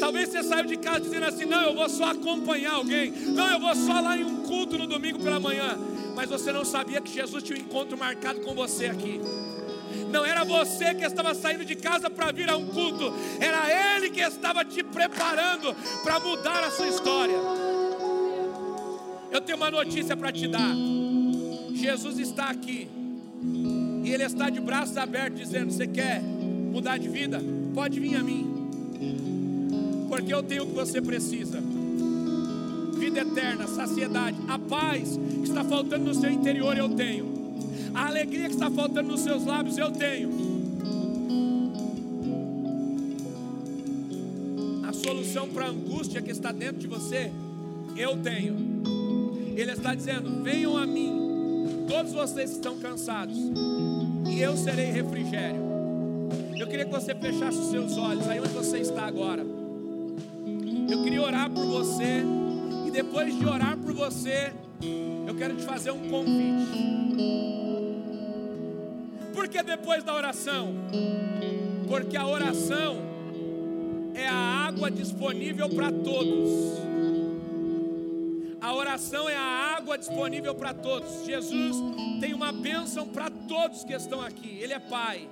Talvez você saiu de casa dizendo assim: não, eu vou só acompanhar alguém, não, eu vou só lá em um culto no domingo pela manhã. Mas você não sabia que Jesus tinha um encontro marcado com você aqui. Não era você que estava saindo de casa para vir a um culto, era Ele que estava te preparando para mudar a sua história. Eu tenho uma notícia para te dar: Jesus está aqui. E Ele está de braços abertos, dizendo: Você quer mudar de vida? Pode vir a mim, porque eu tenho o que você precisa. Vida eterna, saciedade, a paz que está faltando no seu interior, eu tenho. A alegria que está faltando nos seus lábios, eu tenho. A solução para a angústia que está dentro de você, eu tenho. Ele está dizendo: Venham a mim, todos vocês que estão cansados e eu serei refrigério. Eu queria que você fechasse os seus olhos aí onde você está agora. Eu queria orar por você e depois de orar por você, eu quero te fazer um convite. Que depois da oração? Porque a oração é a água disponível para todos. A oração é a água disponível para todos. Jesus tem uma bênção para todos que estão aqui. Ele é Pai.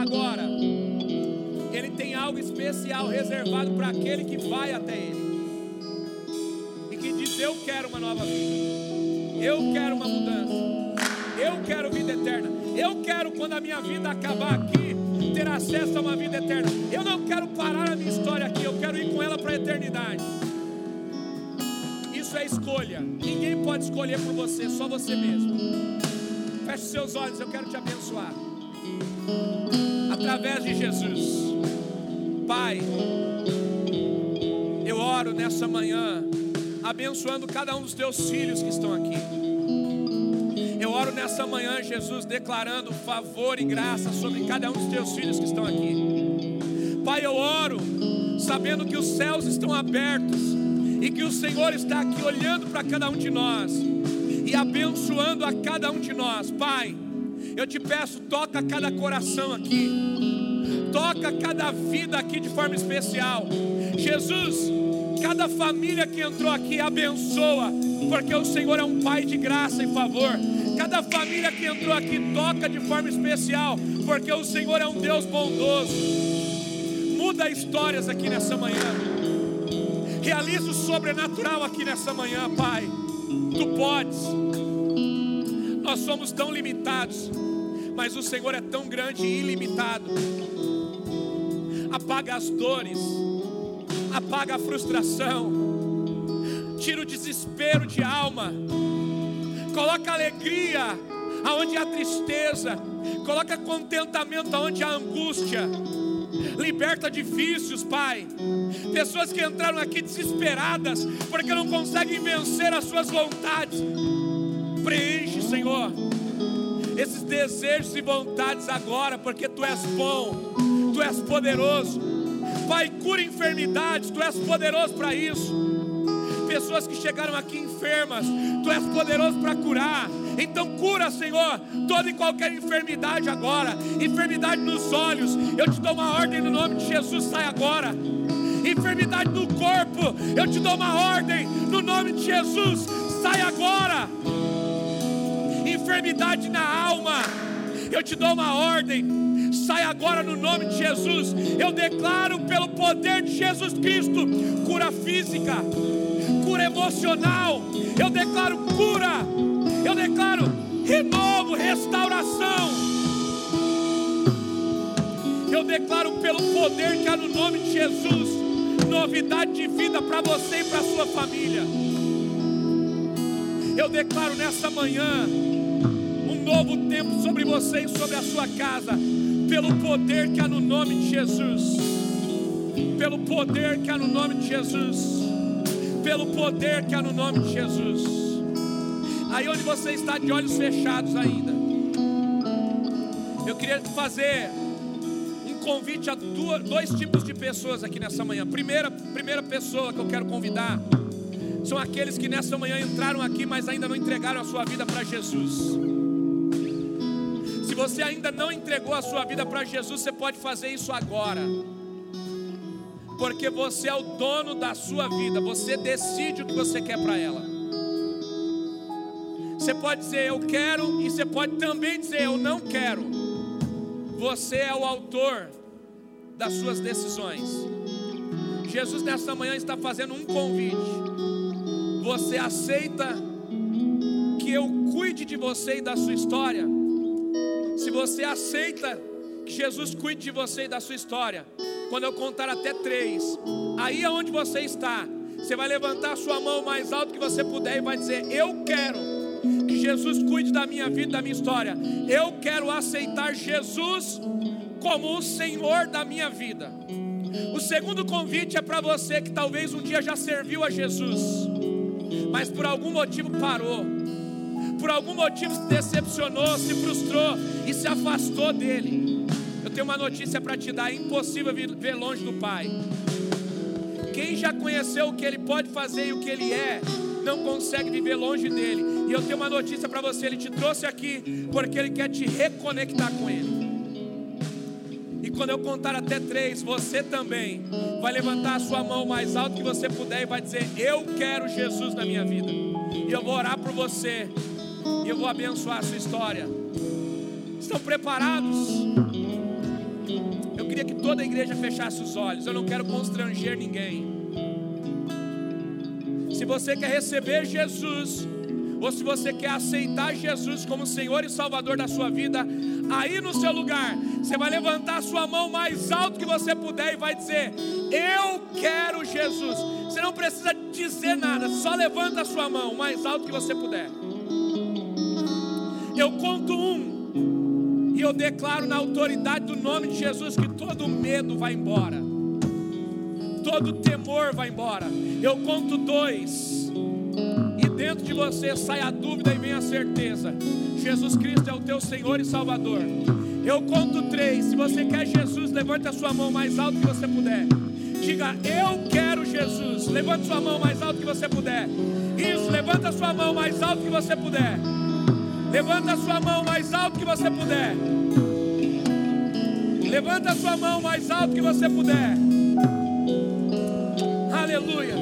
Agora, Ele tem algo especial reservado para aquele que vai até Ele e que diz: Eu quero uma nova vida, eu quero uma mudança, eu quero vida eterna, eu quero, quando a minha vida acabar aqui, ter acesso a uma vida eterna. Eu não quero parar a minha história aqui, eu quero ir com ela para a eternidade isso é escolha. Ninguém pode escolher por você, só você mesmo. Feche seus olhos, eu quero te abençoar. Através de Jesus. Pai, eu oro nessa manhã, abençoando cada um dos teus filhos que estão aqui. Eu oro nessa manhã, Jesus, declarando favor e graça sobre cada um dos teus filhos que estão aqui. Pai, eu oro, sabendo que os céus estão abertos e que o Senhor está aqui olhando para cada um de nós e abençoando a cada um de nós. Pai, eu te peço, toca cada coração aqui, toca cada vida aqui de forma especial. Jesus, cada família que entrou aqui abençoa, porque o Senhor é um Pai de graça e favor. Cada família que entrou aqui toca de forma especial, porque o Senhor é um Deus bondoso. Muda histórias aqui nessa manhã. Realiza o sobrenatural aqui nessa manhã, Pai. Tu podes. Nós somos tão limitados, mas o Senhor é tão grande e ilimitado. apaga as dores, apaga a frustração, tira o desespero de alma, coloca alegria aonde há tristeza, coloca contentamento aonde há angústia, liberta de vícios, Pai. Pessoas que entraram aqui desesperadas porque não conseguem vencer as suas vontades, preenche, Senhor, esses desejos e vontades agora, porque Tu és bom, Tu és poderoso. Pai, cura enfermidades, Tu és poderoso para isso pessoas que chegaram aqui enfermas, Tu és poderoso para curar. Então cura, Senhor, toda e qualquer enfermidade agora, enfermidade nos olhos. Eu te dou uma ordem no nome de Jesus, sai agora. Enfermidade no corpo, eu te dou uma ordem no nome de Jesus, sai agora. Enfermidade na alma, eu te dou uma ordem, sai agora no nome de Jesus. Eu declaro pelo poder de Jesus Cristo cura física, cura emocional. Eu declaro cura. Eu declaro renovo, restauração. Eu declaro pelo poder que há no nome de Jesus, novidade de vida para você e para sua família. Eu declaro nessa manhã um novo tempo sobre você e sobre a sua casa, pelo poder que há no nome de Jesus. Pelo poder que há no nome de Jesus pelo poder que há no nome de Jesus. Aí onde você está de olhos fechados ainda, eu queria fazer um convite a duas, dois tipos de pessoas aqui nessa manhã. Primeira, primeira pessoa que eu quero convidar são aqueles que nessa manhã entraram aqui, mas ainda não entregaram a sua vida para Jesus. Se você ainda não entregou a sua vida para Jesus, você pode fazer isso agora porque você é o dono da sua vida, você decide o que você quer para ela. Você pode dizer eu quero, e você pode também dizer eu não quero. Você é o autor das suas decisões. Jesus nessa manhã está fazendo um convite. Você aceita que eu cuide de você e da sua história? Se você aceita que Jesus cuide de você e da sua história, quando eu contar até três, aí aonde você está, você vai levantar a sua mão mais alto que você puder e vai dizer: Eu quero que Jesus cuide da minha vida, da minha história. Eu quero aceitar Jesus como o Senhor da minha vida. O segundo convite é para você que talvez um dia já serviu a Jesus, mas por algum motivo parou, por algum motivo se decepcionou, se frustrou e se afastou dele. Tenho uma notícia para te dar: é impossível viver longe do Pai. Quem já conheceu o que Ele pode fazer e o que Ele é, não consegue viver longe dele. E eu tenho uma notícia para você: Ele te trouxe aqui porque Ele quer te reconectar com Ele. E quando eu contar até três, você também vai levantar a sua mão mais alto que você puder e vai dizer: Eu quero Jesus na minha vida. E eu vou orar por você. E eu vou abençoar a sua história. Estão preparados? Queria que toda a igreja fechasse os olhos. Eu não quero constranger ninguém. Se você quer receber Jesus, ou se você quer aceitar Jesus como Senhor e Salvador da sua vida, aí no seu lugar, você vai levantar a sua mão mais alto que você puder e vai dizer: Eu quero Jesus. Você não precisa dizer nada, só levanta a sua mão mais alto que você puder. Eu conto um. E eu declaro na autoridade do nome de Jesus que todo medo vai embora, todo temor vai embora. Eu conto dois, e dentro de você sai a dúvida e vem a certeza: Jesus Cristo é o teu Senhor e Salvador. Eu conto três, se você quer Jesus, levante a sua mão mais alto que você puder. Diga, eu quero Jesus. Levante sua mão mais alto que você puder. Isso, levanta sua mão mais alto que você puder. Levanta a sua mão mais alto que você puder. Levanta a sua mão mais alto que você puder. Aleluia.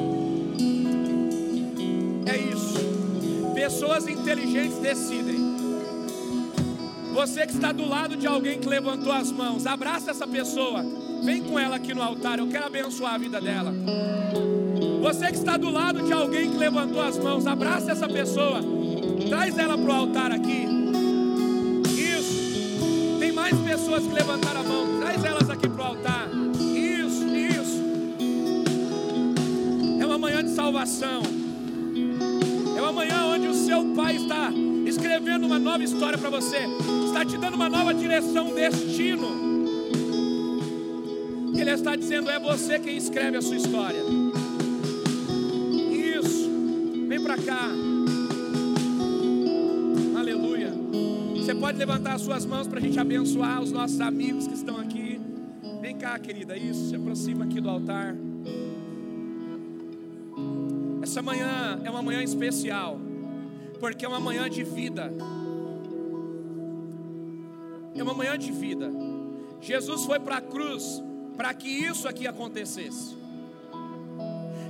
É isso. Pessoas inteligentes decidem. Você que está do lado de alguém que levantou as mãos, abraça essa pessoa. Vem com ela aqui no altar. Eu quero abençoar a vida dela. Você que está do lado de alguém que levantou as mãos, abraça essa pessoa. Traz ela para o altar aqui. Isso. Tem mais pessoas que levantaram a mão. Traz elas aqui para o altar. Isso, isso. É uma manhã de salvação. É uma manhã onde o seu Pai está escrevendo uma nova história para você. Está te dando uma nova direção, destino. Ele está dizendo: é você quem escreve a sua história. Isso. Vem para cá. Pode levantar as suas mãos para a gente abençoar os nossos amigos que estão aqui. Vem cá, querida. Isso, se aproxima aqui do altar. Essa manhã é uma manhã especial, porque é uma manhã de vida. É uma manhã de vida. Jesus foi para a cruz para que isso aqui acontecesse.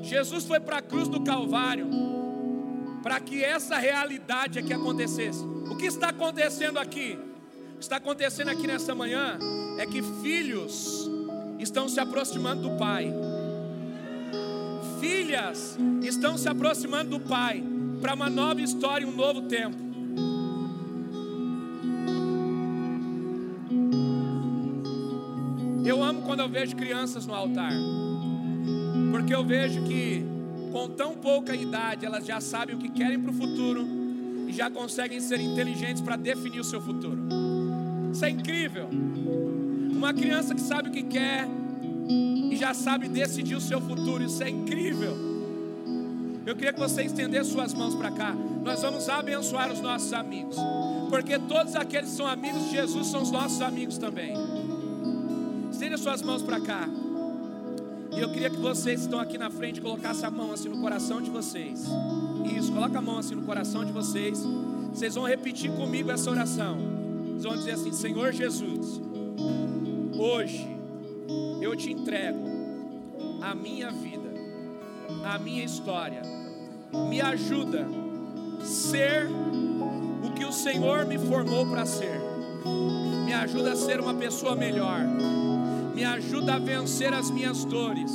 Jesus foi para a cruz do Calvário para que essa realidade aqui acontecesse. O que está acontecendo aqui? O que está acontecendo aqui nessa manhã é que filhos estão se aproximando do Pai. Filhas estão se aproximando do Pai para uma nova história, um novo tempo. Eu amo quando eu vejo crianças no altar, porque eu vejo que com tão pouca idade elas já sabem o que querem para o futuro e já conseguem ser inteligentes para definir o seu futuro. Isso é incrível. Uma criança que sabe o que quer e já sabe decidir o seu futuro, isso é incrível. Eu queria que você estendesse suas mãos para cá. Nós vamos abençoar os nossos amigos, porque todos aqueles que são amigos de Jesus são os nossos amigos também. Estenda suas mãos para cá. E eu queria que vocês que estão aqui na frente colocassem a mão assim no coração de vocês. Isso, coloca a mão assim no coração de vocês. Vocês vão repetir comigo essa oração. Vocês vão dizer assim: Senhor Jesus, hoje eu te entrego a minha vida, a minha história. Me ajuda a ser o que o Senhor me formou para ser. Me ajuda a ser uma pessoa melhor me ajuda a vencer as minhas dores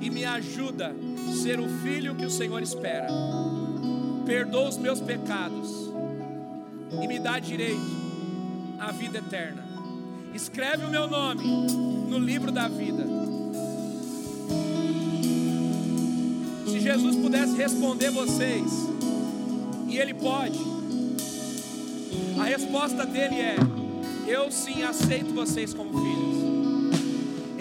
e me ajuda a ser o filho que o Senhor espera. Perdoa os meus pecados e me dá direito à vida eterna. Escreve o meu nome no livro da vida. Se Jesus pudesse responder vocês, e Ele pode, a resposta dele é: Eu sim aceito vocês como filhos.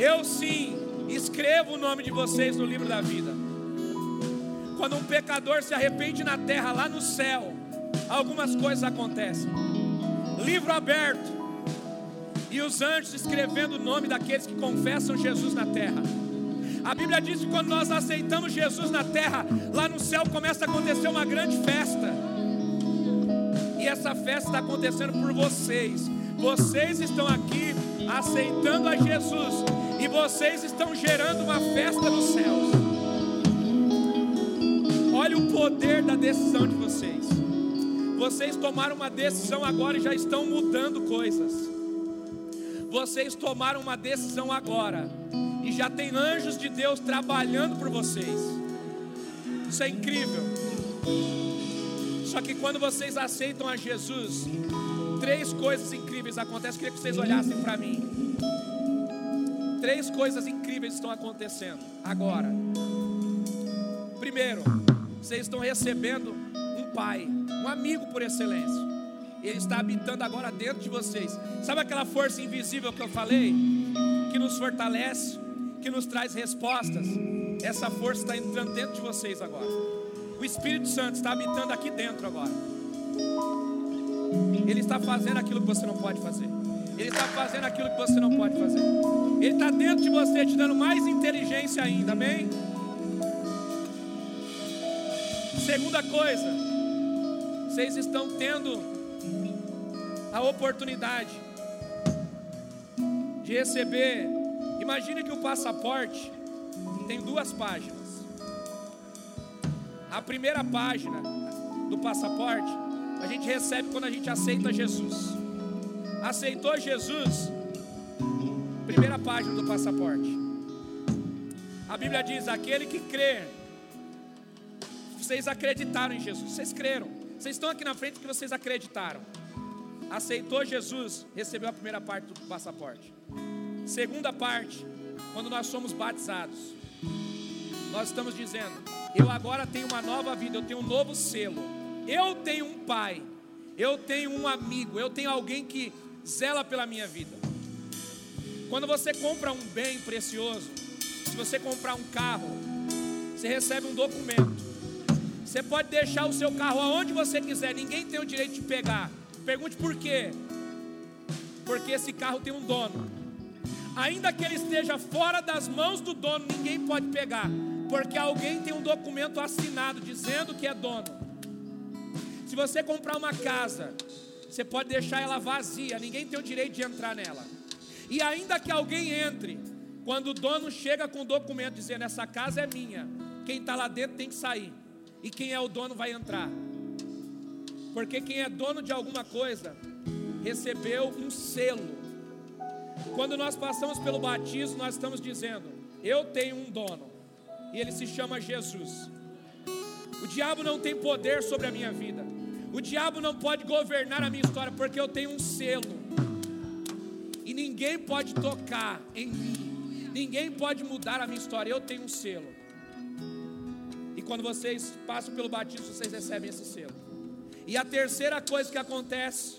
Eu sim escrevo o nome de vocês no livro da vida. Quando um pecador se arrepende na terra, lá no céu, algumas coisas acontecem. Livro aberto, e os anjos escrevendo o nome daqueles que confessam Jesus na terra. A Bíblia diz que quando nós aceitamos Jesus na terra, lá no céu começa a acontecer uma grande festa. E essa festa está acontecendo por vocês. Vocês estão aqui aceitando a Jesus e vocês estão gerando uma festa nos céus. Olha o poder da decisão de vocês. Vocês tomaram uma decisão agora e já estão mudando coisas. Vocês tomaram uma decisão agora e já tem anjos de Deus trabalhando por vocês. Isso é incrível. Só que quando vocês aceitam a Jesus, três coisas incríveis acontecem. Eu queria que vocês olhassem para mim. Três coisas incríveis estão acontecendo agora. Primeiro, vocês estão recebendo um pai, um amigo por excelência. Ele está habitando agora dentro de vocês. Sabe aquela força invisível que eu falei? Que nos fortalece, que nos traz respostas. Essa força está entrando dentro de vocês agora. O Espírito Santo está habitando aqui dentro agora. Ele está fazendo aquilo que você não pode fazer. Ele está fazendo aquilo que você não pode fazer. Ele está dentro de você, te dando mais inteligência ainda, amém? Segunda coisa, vocês estão tendo a oportunidade de receber. Imagine que o passaporte tem duas páginas. A primeira página do passaporte a gente recebe quando a gente aceita Jesus aceitou Jesus, primeira página do passaporte. A Bíblia diz: aquele que crê, vocês acreditaram em Jesus, vocês creram, vocês estão aqui na frente porque vocês acreditaram. Aceitou Jesus, recebeu a primeira parte do passaporte. Segunda parte, quando nós somos batizados. nós estamos dizendo: eu agora tenho uma nova vida, eu tenho um novo selo. Eu tenho um pai, eu tenho um amigo, eu tenho alguém que zela pela minha vida. Quando você compra um bem precioso, se você comprar um carro, você recebe um documento. Você pode deixar o seu carro aonde você quiser, ninguém tem o direito de pegar. Pergunte por quê? Porque esse carro tem um dono. Ainda que ele esteja fora das mãos do dono, ninguém pode pegar, porque alguém tem um documento assinado dizendo que é dono. Se você comprar uma casa, você pode deixar ela vazia, ninguém tem o direito de entrar nela. E ainda que alguém entre, quando o dono chega com o documento dizendo essa casa é minha, quem está lá dentro tem que sair, e quem é o dono vai entrar. Porque quem é dono de alguma coisa recebeu um selo. Quando nós passamos pelo batismo, nós estamos dizendo: Eu tenho um dono, e ele se chama Jesus. O diabo não tem poder sobre a minha vida, o diabo não pode governar a minha história, porque eu tenho um selo, e ninguém pode tocar em mim, ninguém pode mudar a minha história, eu tenho um selo. E quando vocês passam pelo batismo, vocês recebem esse selo. E a terceira coisa que acontece,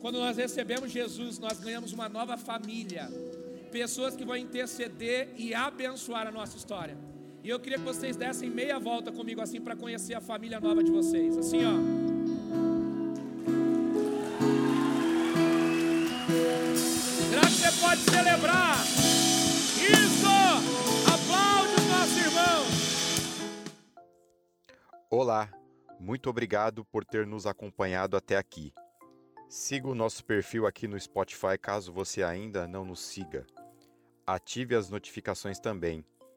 quando nós recebemos Jesus, nós ganhamos uma nova família, pessoas que vão interceder e abençoar a nossa história. E eu queria que vocês dessem meia volta comigo assim para conhecer a família nova de vocês. Assim, ó. Será que você pode celebrar? Isso! Aplaude os nossos irmãos. Olá, muito obrigado por ter nos acompanhado até aqui. Siga o nosso perfil aqui no Spotify caso você ainda não nos siga. Ative as notificações também